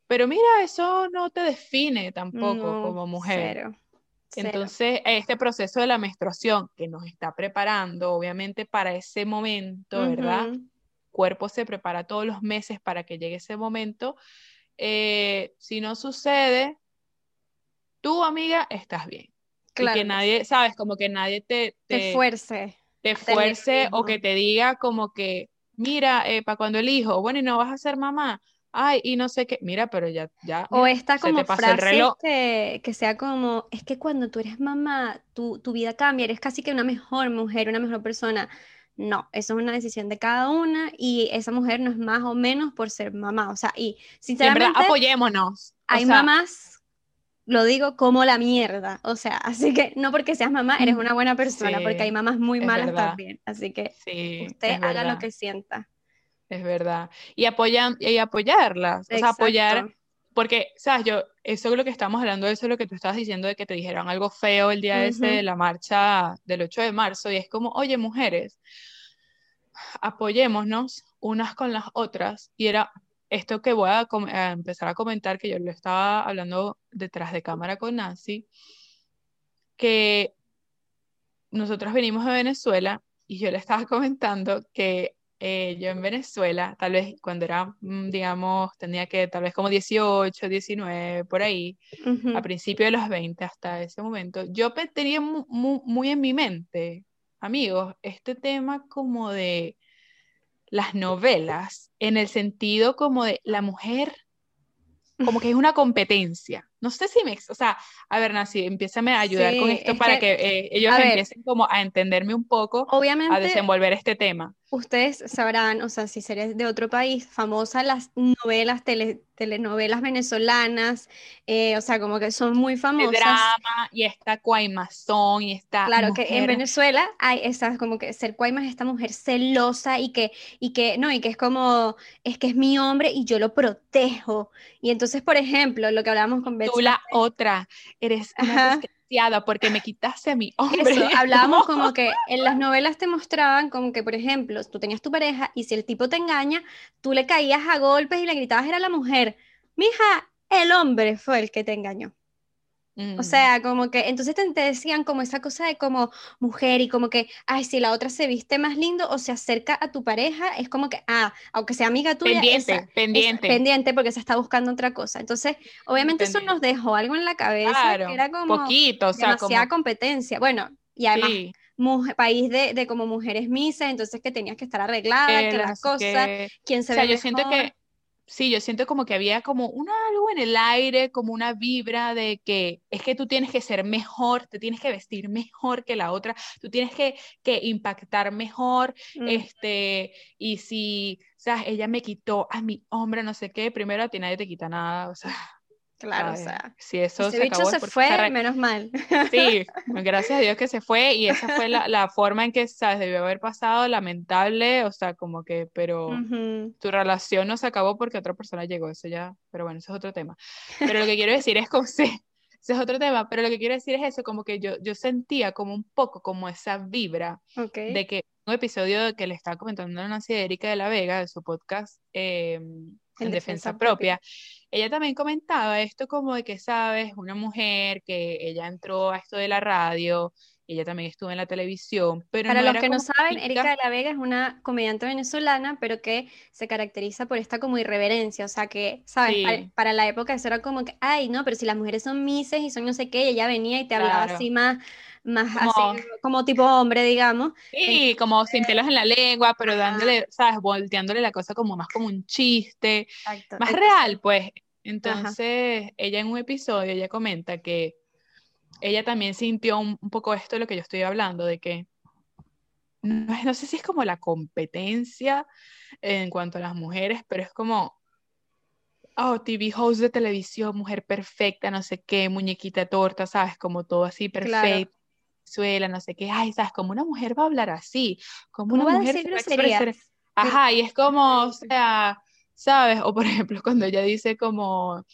Pero mira, eso no te define tampoco como mujer. Entonces, este proceso de la menstruación que nos está preparando, obviamente, para ese momento, ¿verdad? El cuerpo se prepara todos los meses para que llegue ese momento. Eh, si no sucede, tú, amiga, estás bien que nadie, sabes, como que nadie te... Te, fuerce. Te fuerce o que te diga como que, mira, eh, para cuando el hijo, bueno, y no vas a ser mamá, ay, y no sé qué, mira, pero ya, ya. O esta como frase que, que, sea como, es que cuando tú eres mamá, tu, tu vida cambia, eres casi que una mejor mujer, una mejor persona. No, eso es una decisión de cada una y esa mujer no es más o menos por ser mamá. O sea, y sinceramente. en verdad, apoyémonos. Hay mamás lo digo como la mierda. O sea, así que no porque seas mamá eres una buena persona, porque hay mamás muy malas también. Así que usted haga lo que sienta. Es verdad. Y, apoyan, y apoyarlas. O sea, apoyar. Porque, ¿sabes? Yo, eso es lo que estamos hablando, eso es lo que tú estabas diciendo de que te dijeron algo feo el día ese de la marcha del 8 de marzo. Y es como, oye, mujeres, apoyémonos unas con las otras. Y era, esto que voy a, empezar a comentar, que yo lo estaba hablando detrás de cámara con Nancy, que nosotros venimos de Venezuela y yo le estaba comentando que eh, yo en Venezuela, tal vez cuando era, mm, digamos, tenía que tal vez como 18, 19, por ahí, a principios de los 20 hasta ese momento, yo tenía muy en mi mente, amigos, este tema como de las novelas en el sentido como de la mujer, como que es una competencia. No sé si me, o sea, a ver, Nancy, empiézame a ayudar con esto para que, eh, ellos empiecen como a entenderme un poco, obviamente, a desenvolver este tema. Ustedes sabrán, o sea, si seres de otro país, famosas las novelas, telenovelas venezolanas, eh, o sea, como que son muy famosas. El drama, y está Cuaymazón, y está. Claro, que en Venezuela hay esas, como que ser Cuaymas esta mujer celosa y que, y que, no, y que es como, es que es mi hombre y yo lo protejo. Y entonces, por ejemplo, lo que hablamos con Tú la otra, eres una porque me quitaste a mi hombre. Eso, hablábamos como que en las novelas te mostraban como que, por ejemplo, tú tenías tu pareja y si el tipo te engaña, tú le caías a golpes y le gritabas era la mujer. Mija, el hombre fue el que te engañó. O sea, como que, entonces te, decían como esa cosa de como mujer y como que, ay, si la otra se viste más lindo o se acerca a tu pareja, es como que, ah, aunque sea amiga tuya, pendiente, pendiente. pendiente porque se está buscando otra cosa. Entonces, obviamente eso nos dejó algo en la cabeza que era como poquito, o sea, demasiada competencia. Bueno, y además, país de, de, como mujeres misas, entonces que tenías que estar arreglada, que las cosas, quién se o sea, yo siento que sí, yo siento como que había como un algo en el aire, como una vibra de que es que tú tienes que ser mejor, te tienes que vestir mejor que la otra, tú tienes que, que impactar mejor, mm. este, y si, o sea, ella me quitó a mi hombre, no sé qué, primero a ti nadie te quita nada, o sea, Claro, o sea, si eso se, acabó, se fue, menos mal. Sí, gracias a Dios que se fue y esa fue la, la, forma en que, ¿sabes? Debió haber pasado, lamentable, o sea, como que, pero tu relación no se acabó porque otra persona llegó, eso ya, pero bueno, eso es otro tema. Pero lo que quiero decir es como, sí, ese es otro tema, pero lo que quiero decir es eso, como que yo, yo sentía como un poco como esa vibra de que un episodio que le estaba comentando a Nancy Erika de la Vega, de su podcast, eh, en, defensa, propia. Ella también comentaba esto como de que, sabes, una mujer que ella entró a esto de la radio, ella también estuvo en la televisión, pero Para los que no saben, Erika de la Vega es una comediante venezolana, pero que se caracteriza por esta como irreverencia, o sea que, ¿sabes? Para, la época eso era como que, ay, no, pero si las mujeres son mises y son no sé qué, y ella venía y te hablaba así más, más como, así, como tipo hombre, digamos. Sí, como sin pelos en la lengua, pero dándole, ¿sabes? Volteándole la cosa como más como un chiste, más real, pues. Entonces, ella en un episodio, ella comenta que ella también sintió un, poco esto de lo que yo estoy hablando, de que no, sé si es como la competencia en cuanto a las mujeres, pero es como, oh, TV host de televisión, mujer perfecta, no sé qué, muñequita torta, ¿sabes? Como todo así perfecto. Suela, no sé qué, ay, sabes, como una mujer va a hablar así, como una mujer va Ajá, y es como, o sea, ¿sabes? O por ejemplo, cuando ella dice como,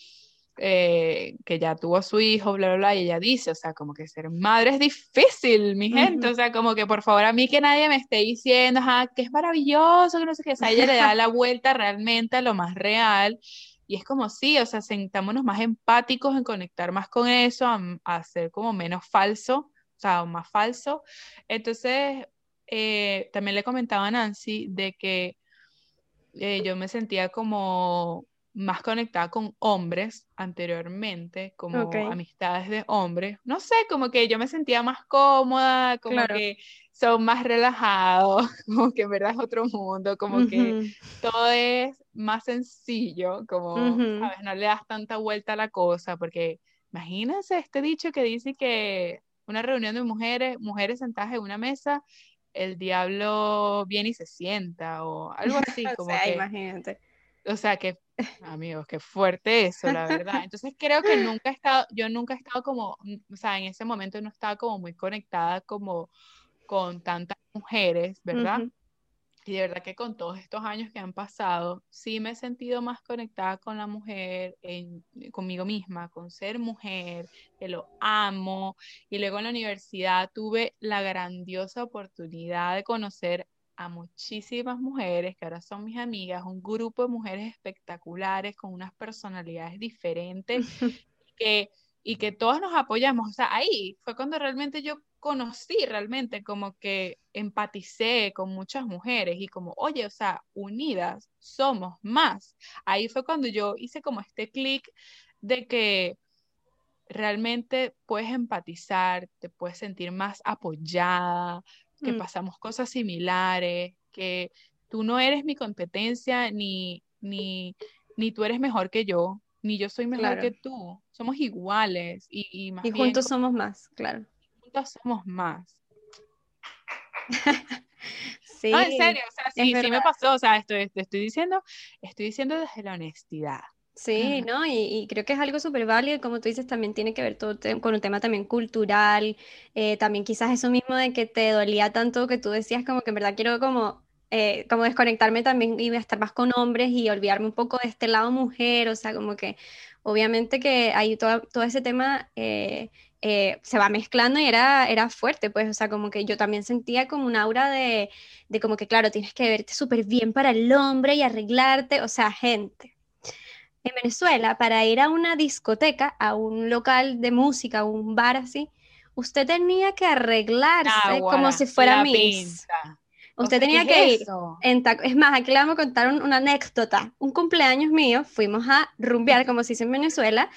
eh, que ya tuvo a su hijo, bla, bla, bla, y ella dice, o sea, como que ser madre es difícil, mi gente, o sea, como que por favor a mí que nadie me esté diciendo, que es maravilloso, que no sé qué, o sea, ella le da la vuelta realmente a lo más real, y es como sí, o sea, sentámonos más empáticos en conectar más con eso, a, a ser como menos falso, o sea, más falso. Entonces, eh, también le comentaba a Nancy de que eh, yo me sentía como más conectada con hombres anteriormente, como amistades de hombres. No sé, como que yo me sentía más cómoda, como que son más relajados, como que en verdad es otro mundo, como que todo es más sencillo, como, ¿sabes? No le das tanta vuelta a la cosa, porque imagínense este dicho que dice que una reunión de mujeres, mujeres sentadas en una mesa, el diablo viene y se sienta, o algo así, como o sea, imagínate o sea, que, amigos, qué fuerte eso, la verdad. Entonces creo que nunca he estado, yo nunca he estado como, mm, o sea, en ese momento no estaba como muy conectada como con tantas mujeres, ¿verdad? Y de verdad que con todos estos años que han pasado, sí me he sentido más conectada con la mujer, en, conmigo misma, con ser mujer, que lo amo. Y luego en la universidad tuve la grandiosa oportunidad de conocer a muchísimas mujeres que ahora son mis amigas, un grupo de mujeres espectaculares con unas personalidades diferentes que, y que todas nos apoyamos. O sea, ahí fue cuando realmente yo conocí realmente como que empaticé con muchas mujeres y como, oye, o sea, unidas somos más. Ahí fue cuando yo hice como este clic de que realmente puedes empatizar, te puedes sentir más apoyada, que mm. pasamos cosas similares, que tú no eres mi competencia, ni, ni, ni tú eres mejor que yo, ni yo soy mejor que tú. Somos iguales y, y, más y juntos somos más, claro. Somos más. sí. No, en serio, o sea, sí, sí me pasó, o sea, estoy, estoy diciendo, estoy diciendo desde la honestidad. Sí, ¿no? Y, creo que es algo súper válido, como tú dices, también tiene que ver todo con un tema también cultural, eh, también quizás eso mismo de que te dolía tanto que tú decías como que en verdad quiero como, eh, como desconectarme también y estar más con hombres y olvidarme un poco de este lado mujer, o sea, como que obviamente que ahí todo, todo ese tema eh, se va mezclando y era, era fuerte, pues, o sea, como que yo también sentía como un aura de, de como que, claro, tienes que verte súper bien para el hombre y arreglarte, o sea, gente en Venezuela, para ir a una discoteca, a un local de música, a un bar así, usted tenía que arreglarse como si fuera Miss. Usted tenía que ir en Es más, aquí le vamos a contar una anécdota. Un cumpleaños mío, fuimos a rumbear, como se dice en Venezuela,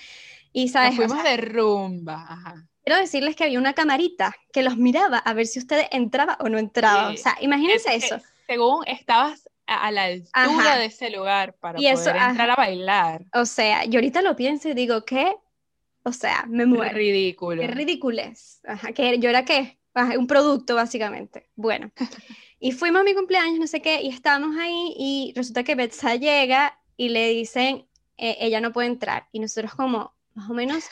y sabes. fuimos de rumba. Quiero decirles que había una camarita que los miraba a ver si usted entraba o no entraba. O sea, imagínense eso. Según estabas a la altura de ese lugar para poder entrar a bailar. O sea, yo ahorita lo pienso y digo, ¿qué? O sea, me muero. ridículo. Qué ridiculez. Ajá, que yo era qué? un producto básicamente. Bueno, y fuimos a mi cumpleaños, no sé qué, y estábamos ahí y resulta que Betsa llega y le dicen, eh, ella no puede entrar. Y nosotros como, más o menos,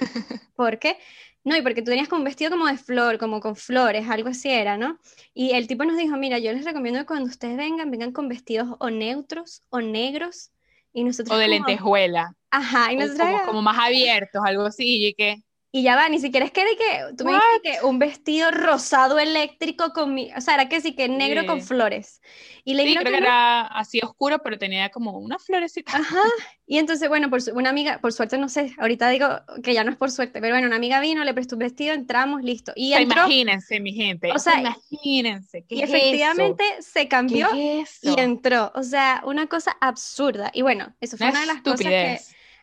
¿por qué? No, y porque tú tenías como un vestido como de flor, como con flores, algo así era, ¿no? Y el tipo nos dijo, mira, yo les recomiendo que cuando ustedes vengan, vengan con vestidos o neutros o negros. Y nosotros o de lentejuela. Ajá, y nosotros... Como, como, más abiertos, algo así, y que... Y ya va, ni siquiera es que, de que tú me dijiste que un vestido rosado eléctrico con mi, o sea, era que sí, que negro con flores. Y le sí, creo que, era así oscuro, pero tenía como una florecita. Ajá. Y entonces, bueno, por una amiga, por suerte, no sé, ahorita digo que ya no es por suerte, pero bueno, una amiga vino, le prestó un vestido, entramos, listo. Y imagínense, mi gente. O sea, imagínense. y efectivamente se cambió y entró. O sea, una cosa absurda. Y bueno, eso fue una, de las cosas que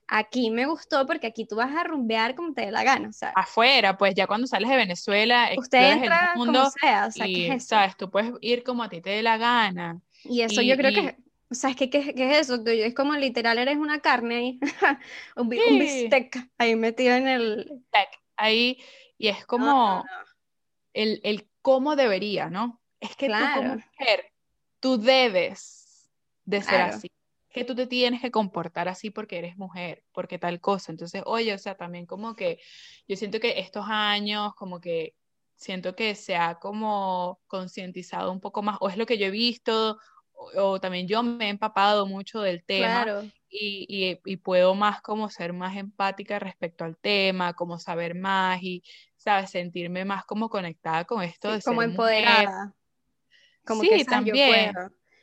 Aquí me gustó porque aquí tú vas a rumbear como te dé la gana, o sea. Afuera, pues ya cuando sales de Venezuela, usted entra el mundo como sea, o sea, y, ¿qué es sabes, tú puedes ir como a ti te dé la gana. Y eso yo creo que, o sea, es que ¿qué, es eso? Es como literal eres una carne ahí, un, bistec ahí metido en el... Ahí, y es como El, el cómo debería, ¿no? Es que tú como mujer, tú debes de ser así que tú te tienes que comportar así porque eres mujer, porque tal cosa. Entonces, oye, o sea, también como que yo siento que estos años, como que siento que se ha como concientizado un poco más, o es lo que yo he visto, o, también yo me he empapado mucho del tema y, y, puedo más como ser más empática respecto al tema, como saber más y, ¿sabes? Sentirme más como conectada con esto de como empoderada. Como sí, también.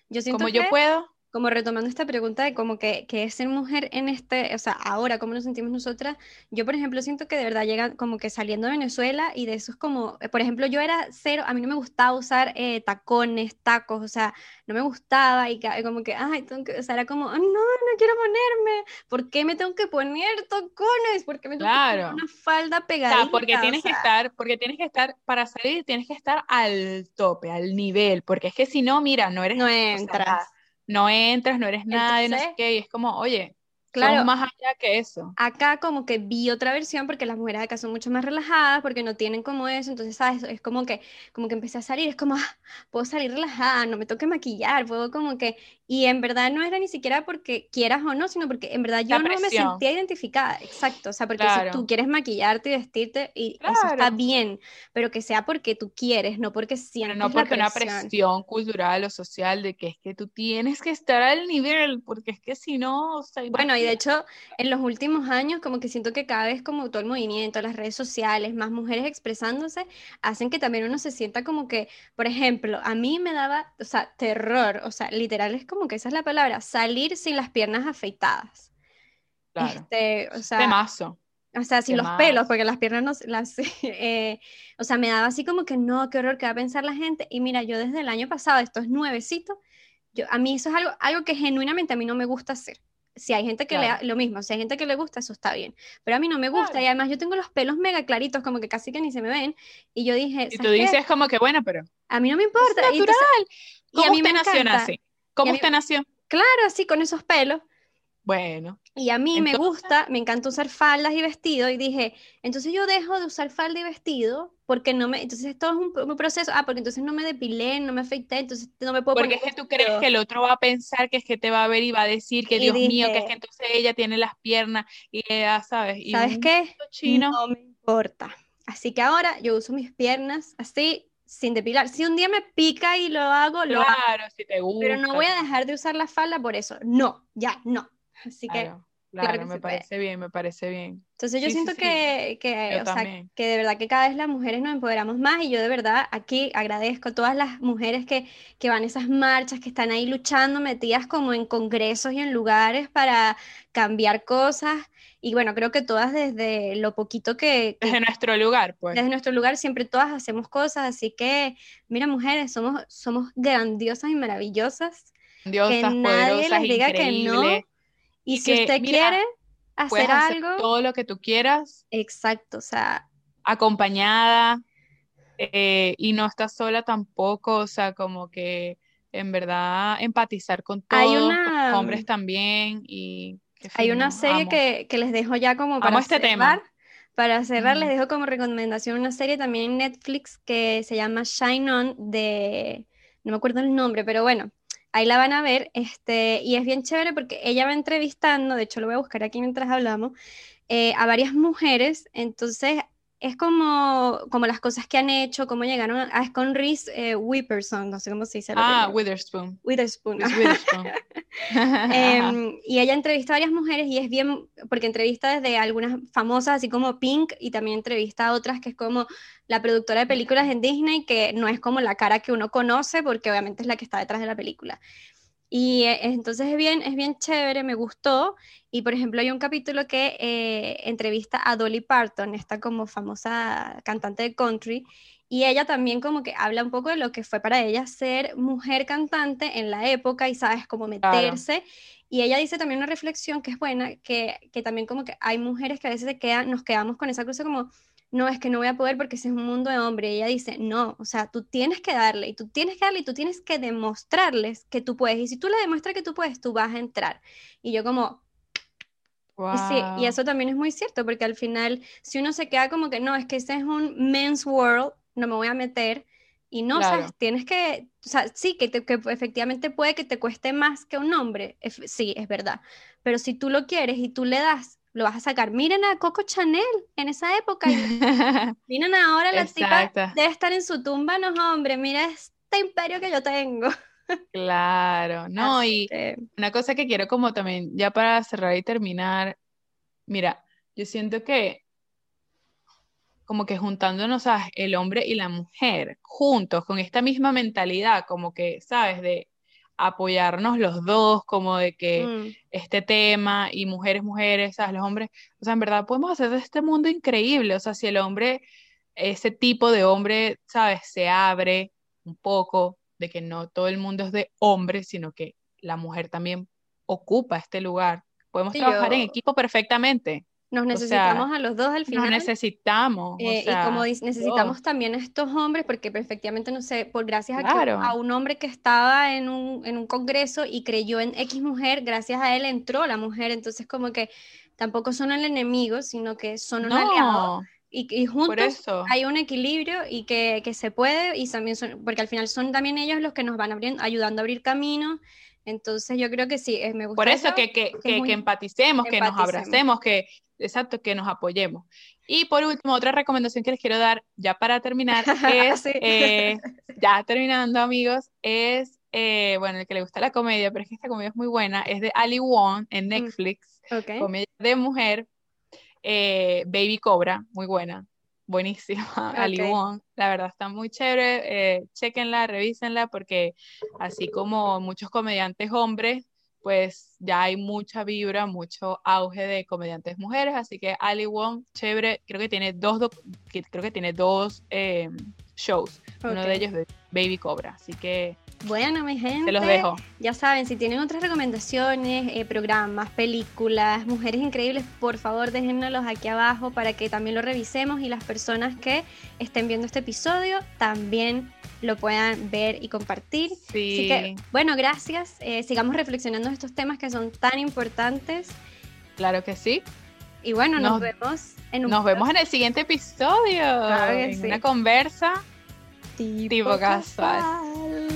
Yo, siento como yo puedo como retomando esta pregunta de como que, que, es ser mujer en este, o sea, ahora, ¿cómo nos sentimos nosotras? Yo, por ejemplo, siento que de verdad llega como que saliendo de Venezuela y de eso es como, eh, por ejemplo, yo era cero, a mí no me gustaba usar eh, tacones, tacos, o sea, no me gustaba y como que, ay, tengo que, o sea, era como, no, no quiero ponerme, ¿por qué me tengo que poner tacones? ¿Por qué me tengo que poner una falda pegada? O sea, porque tienes que estar, porque tienes que estar, para salir tienes que estar al tope, al nivel, porque es que si no, mira, no eres... No entras no entras, no eres nadie, no sé qué, y es como, oye, Claro, más allá que eso. Acá como que vi otra versión porque las mujeres acá son mucho más relajadas, porque no tienen como eso, entonces, ¿sabes? Es como que, como que empecé a salir, es como, ah, puedo salir relajada, no me tengo que maquillar, puedo como que, y en verdad no era ni siquiera porque quieras o no, sino porque en verdad yo no me sentía identificada, exacto, o sea, porque si tú quieres maquillarte y vestirte, y eso está bien, pero que sea porque tú quieres, no porque sientes no porque una presión cultural o social de que es que tú tienes que estar al nivel, porque es que si no, o sea, bueno, y de hecho, en los últimos años, como que siento que cada vez como todo el movimiento, las redes sociales, más mujeres expresándose, hacen que también uno se sienta como que, por ejemplo, a mí me daba, o sea, terror, o sea, literal es como que esa es la palabra, salir sin las piernas afeitadas. Claro. Este, o sea, mazo. O sea, sin los pelos, porque las piernas no, las, eh, o sea, me daba así como que no, qué horror, qué va a pensar la gente. Y mira, yo desde el año pasado, estos nuevecitos, yo, a mí eso es algo, algo que genuinamente a mí no me gusta hacer si hay gente que le lo mismo, si hay gente que le gusta, eso está bien. Pero a mí no me gusta y además yo tengo los pelos mega claritos, como que casi que ni se me ven. Y yo dije. Y tú dices como que bueno, pero. A mí no me importa. Es natural. Y, a mí me nació así? ¿Cómo usted nació? Claro, así con esos pelos. Bueno. Y a mí me gusta, me encanta usar faldas y vestidos y dije, entonces yo dejo de usar falda y vestido porque no me, entonces esto es un, proceso, ah, porque entonces no me depilé, no me afeité, entonces no me puedo Porque es que tú crees que el otro va a pensar que es que te va a ver y va a decir que Dios mío, que es que entonces ella tiene las piernas y ella, ¿sabes? Y ¿Sabes qué? No me importa. Así que ahora yo uso mis piernas así, sin depilar. Si un día me pica y lo hago, lo hago. Claro, si te gusta. Pero no voy a dejar de usar la falda por eso. No, ya, no. Así que Claro, me parece bien, me parece bien. Entonces yo siento que, que, o sea, que de verdad que cada vez las mujeres nos empoderamos más y yo de verdad aquí agradezco a todas las mujeres que, que van a esas marchas, que están ahí luchando, metidas como en congresos y en lugares para cambiar cosas. Y bueno, creo que todas desde lo poquito que... desde nuestro lugar, pues. Desde nuestro lugar siempre todas hacemos cosas, así que, mira mujeres, somos, somos grandiosas y maravillosas. Grandiosas, que nadie les diga que no y, si usted quiere hacer algo... todo lo que tú quieras. Exacto, o sea... Acompañada eh, y no estás sola tampoco, o sea, como que en verdad empatizar con todos, los hombres también y hay una serie que, les dejo ya como para este tema. Para cerrar, les dejo como recomendación una serie también en Netflix que se llama Shine On de, no me acuerdo el nombre, pero bueno, ahí la van a ver, este, y es bien chévere porque ella va entrevistando, de hecho lo voy a buscar aquí mientras hablamos, eh, a varias mujeres, entonces es como, como las cosas que han hecho, cómo llegaron a, es con Reese eh, no sé cómo se dice. Ah, Witherspoon. Witherspoon. Em, y ella entrevista a varias mujeres y es bien, porque entrevista desde algunas famosas, así como Pink, y también entrevista a otras que es como la productora de películas en Disney, que no es como la cara que uno conoce, porque obviamente es la que está detrás de la película. Y eh, entonces es bien, es bien chévere, me gustó. Y por ejemplo, hay un capítulo que eh, entrevista a Dolly Parton, esta como famosa cantante de country, y ella también como que habla un poco de lo que fue para ella ser mujer cantante en la época y sabes cómo meterse. Y ella dice también una reflexión que es buena, que, que también como que hay mujeres que a veces se quedan, nos quedamos con esa cosa como no, es que no voy a poder porque ese es un mundo de hombre. Y ella dice, no, o sea, tú tienes que darle, y tú tienes que darle, y tú tienes que demostrarles que tú puedes. Y si tú le demuestras que tú puedes, tú vas a entrar. Y yo como... Y sí, y eso también es muy cierto, porque al final, si uno se queda como que no, es que ese es un men's world, no me voy a meter, y no, o sea, tienes que, o sea, sí, que, que, efectivamente puede que te cueste más que un hombre, sí, es verdad, pero si tú lo quieres y tú le das lo vas a sacar. Miren a Coco Chanel en esa época. Miren ahora la tipa debe estar en su tumba, no hombre, mira este imperio que yo tengo. Claro, no, y una cosa que quiero como también, ya para cerrar y terminar, mira, yo siento que como que juntándonos a el hombre y la mujer juntos con esta misma mentalidad, como que, ¿sabes? De apoyarnos los dos, como de que mm. este tema y mujeres, mujeres, ¿sabes? Los hombres, o sea, en verdad podemos hacer de este mundo increíble, o sea, si el hombre, ese tipo de hombre, ¿sabes? Se abre un poco de que no todo el mundo es de hombre, sino que la mujer también ocupa este lugar. Podemos trabajar en equipo perfectamente. Nos necesitamos a los dos al final. Nos necesitamos. Eh, y como necesitamos también a estos hombres, porque perfectamente, no sé, por gracias a, a un hombre que estaba en un, en un congreso y creyó en X mujer, gracias a él entró la mujer. Entonces, como que tampoco son el enemigo, sino que son un aliado. Y, y, juntos hay un equilibrio y que, que, se puede, y también son, porque al final son también ellos los que nos van abriendo, ayudando a abrir caminos entonces yo creo que sí, eh, me gusta. Por eso, que, que, que, empaticemos, que nos abracemos, que, exacto, que nos apoyemos. Y por último, otra recomendación que les quiero dar, ya para terminar, es, eh, ya terminando amigos, es, eh, bueno, el que le gusta la comedia, pero es que esta comedia es muy buena, es de Ali Wong en mm, Netflix, comedia de mujer, Baby Cobra, muy buena buenísima, Ali Wong. La verdad está muy chévere. Eh, chequenla, revísenla, porque así como muchos comediantes hombres, pues ya hay mucha vibra, mucho auge de comediantes mujeres. Así que Ali Wong, chévere. Creo que tiene dos, creo que tiene dos eh, shows. Uno de ellos de Baby Cobra. Así que bueno, mi gente. los dejo. Ya saben, si tienen otras recomendaciones, eh, programas, películas, mujeres increíbles, por favor déjennos aquí abajo para que también lo revisemos y las personas que estén viendo este episodio también lo puedan ver y compartir. Sí. Así que, bueno, gracias. Eh, sigamos reflexionando estos temas que son tan importantes. Claro que sí. Y bueno, nos, vemos en un Nos vemos en el siguiente episodio. en una conversa tipo, tipo casual.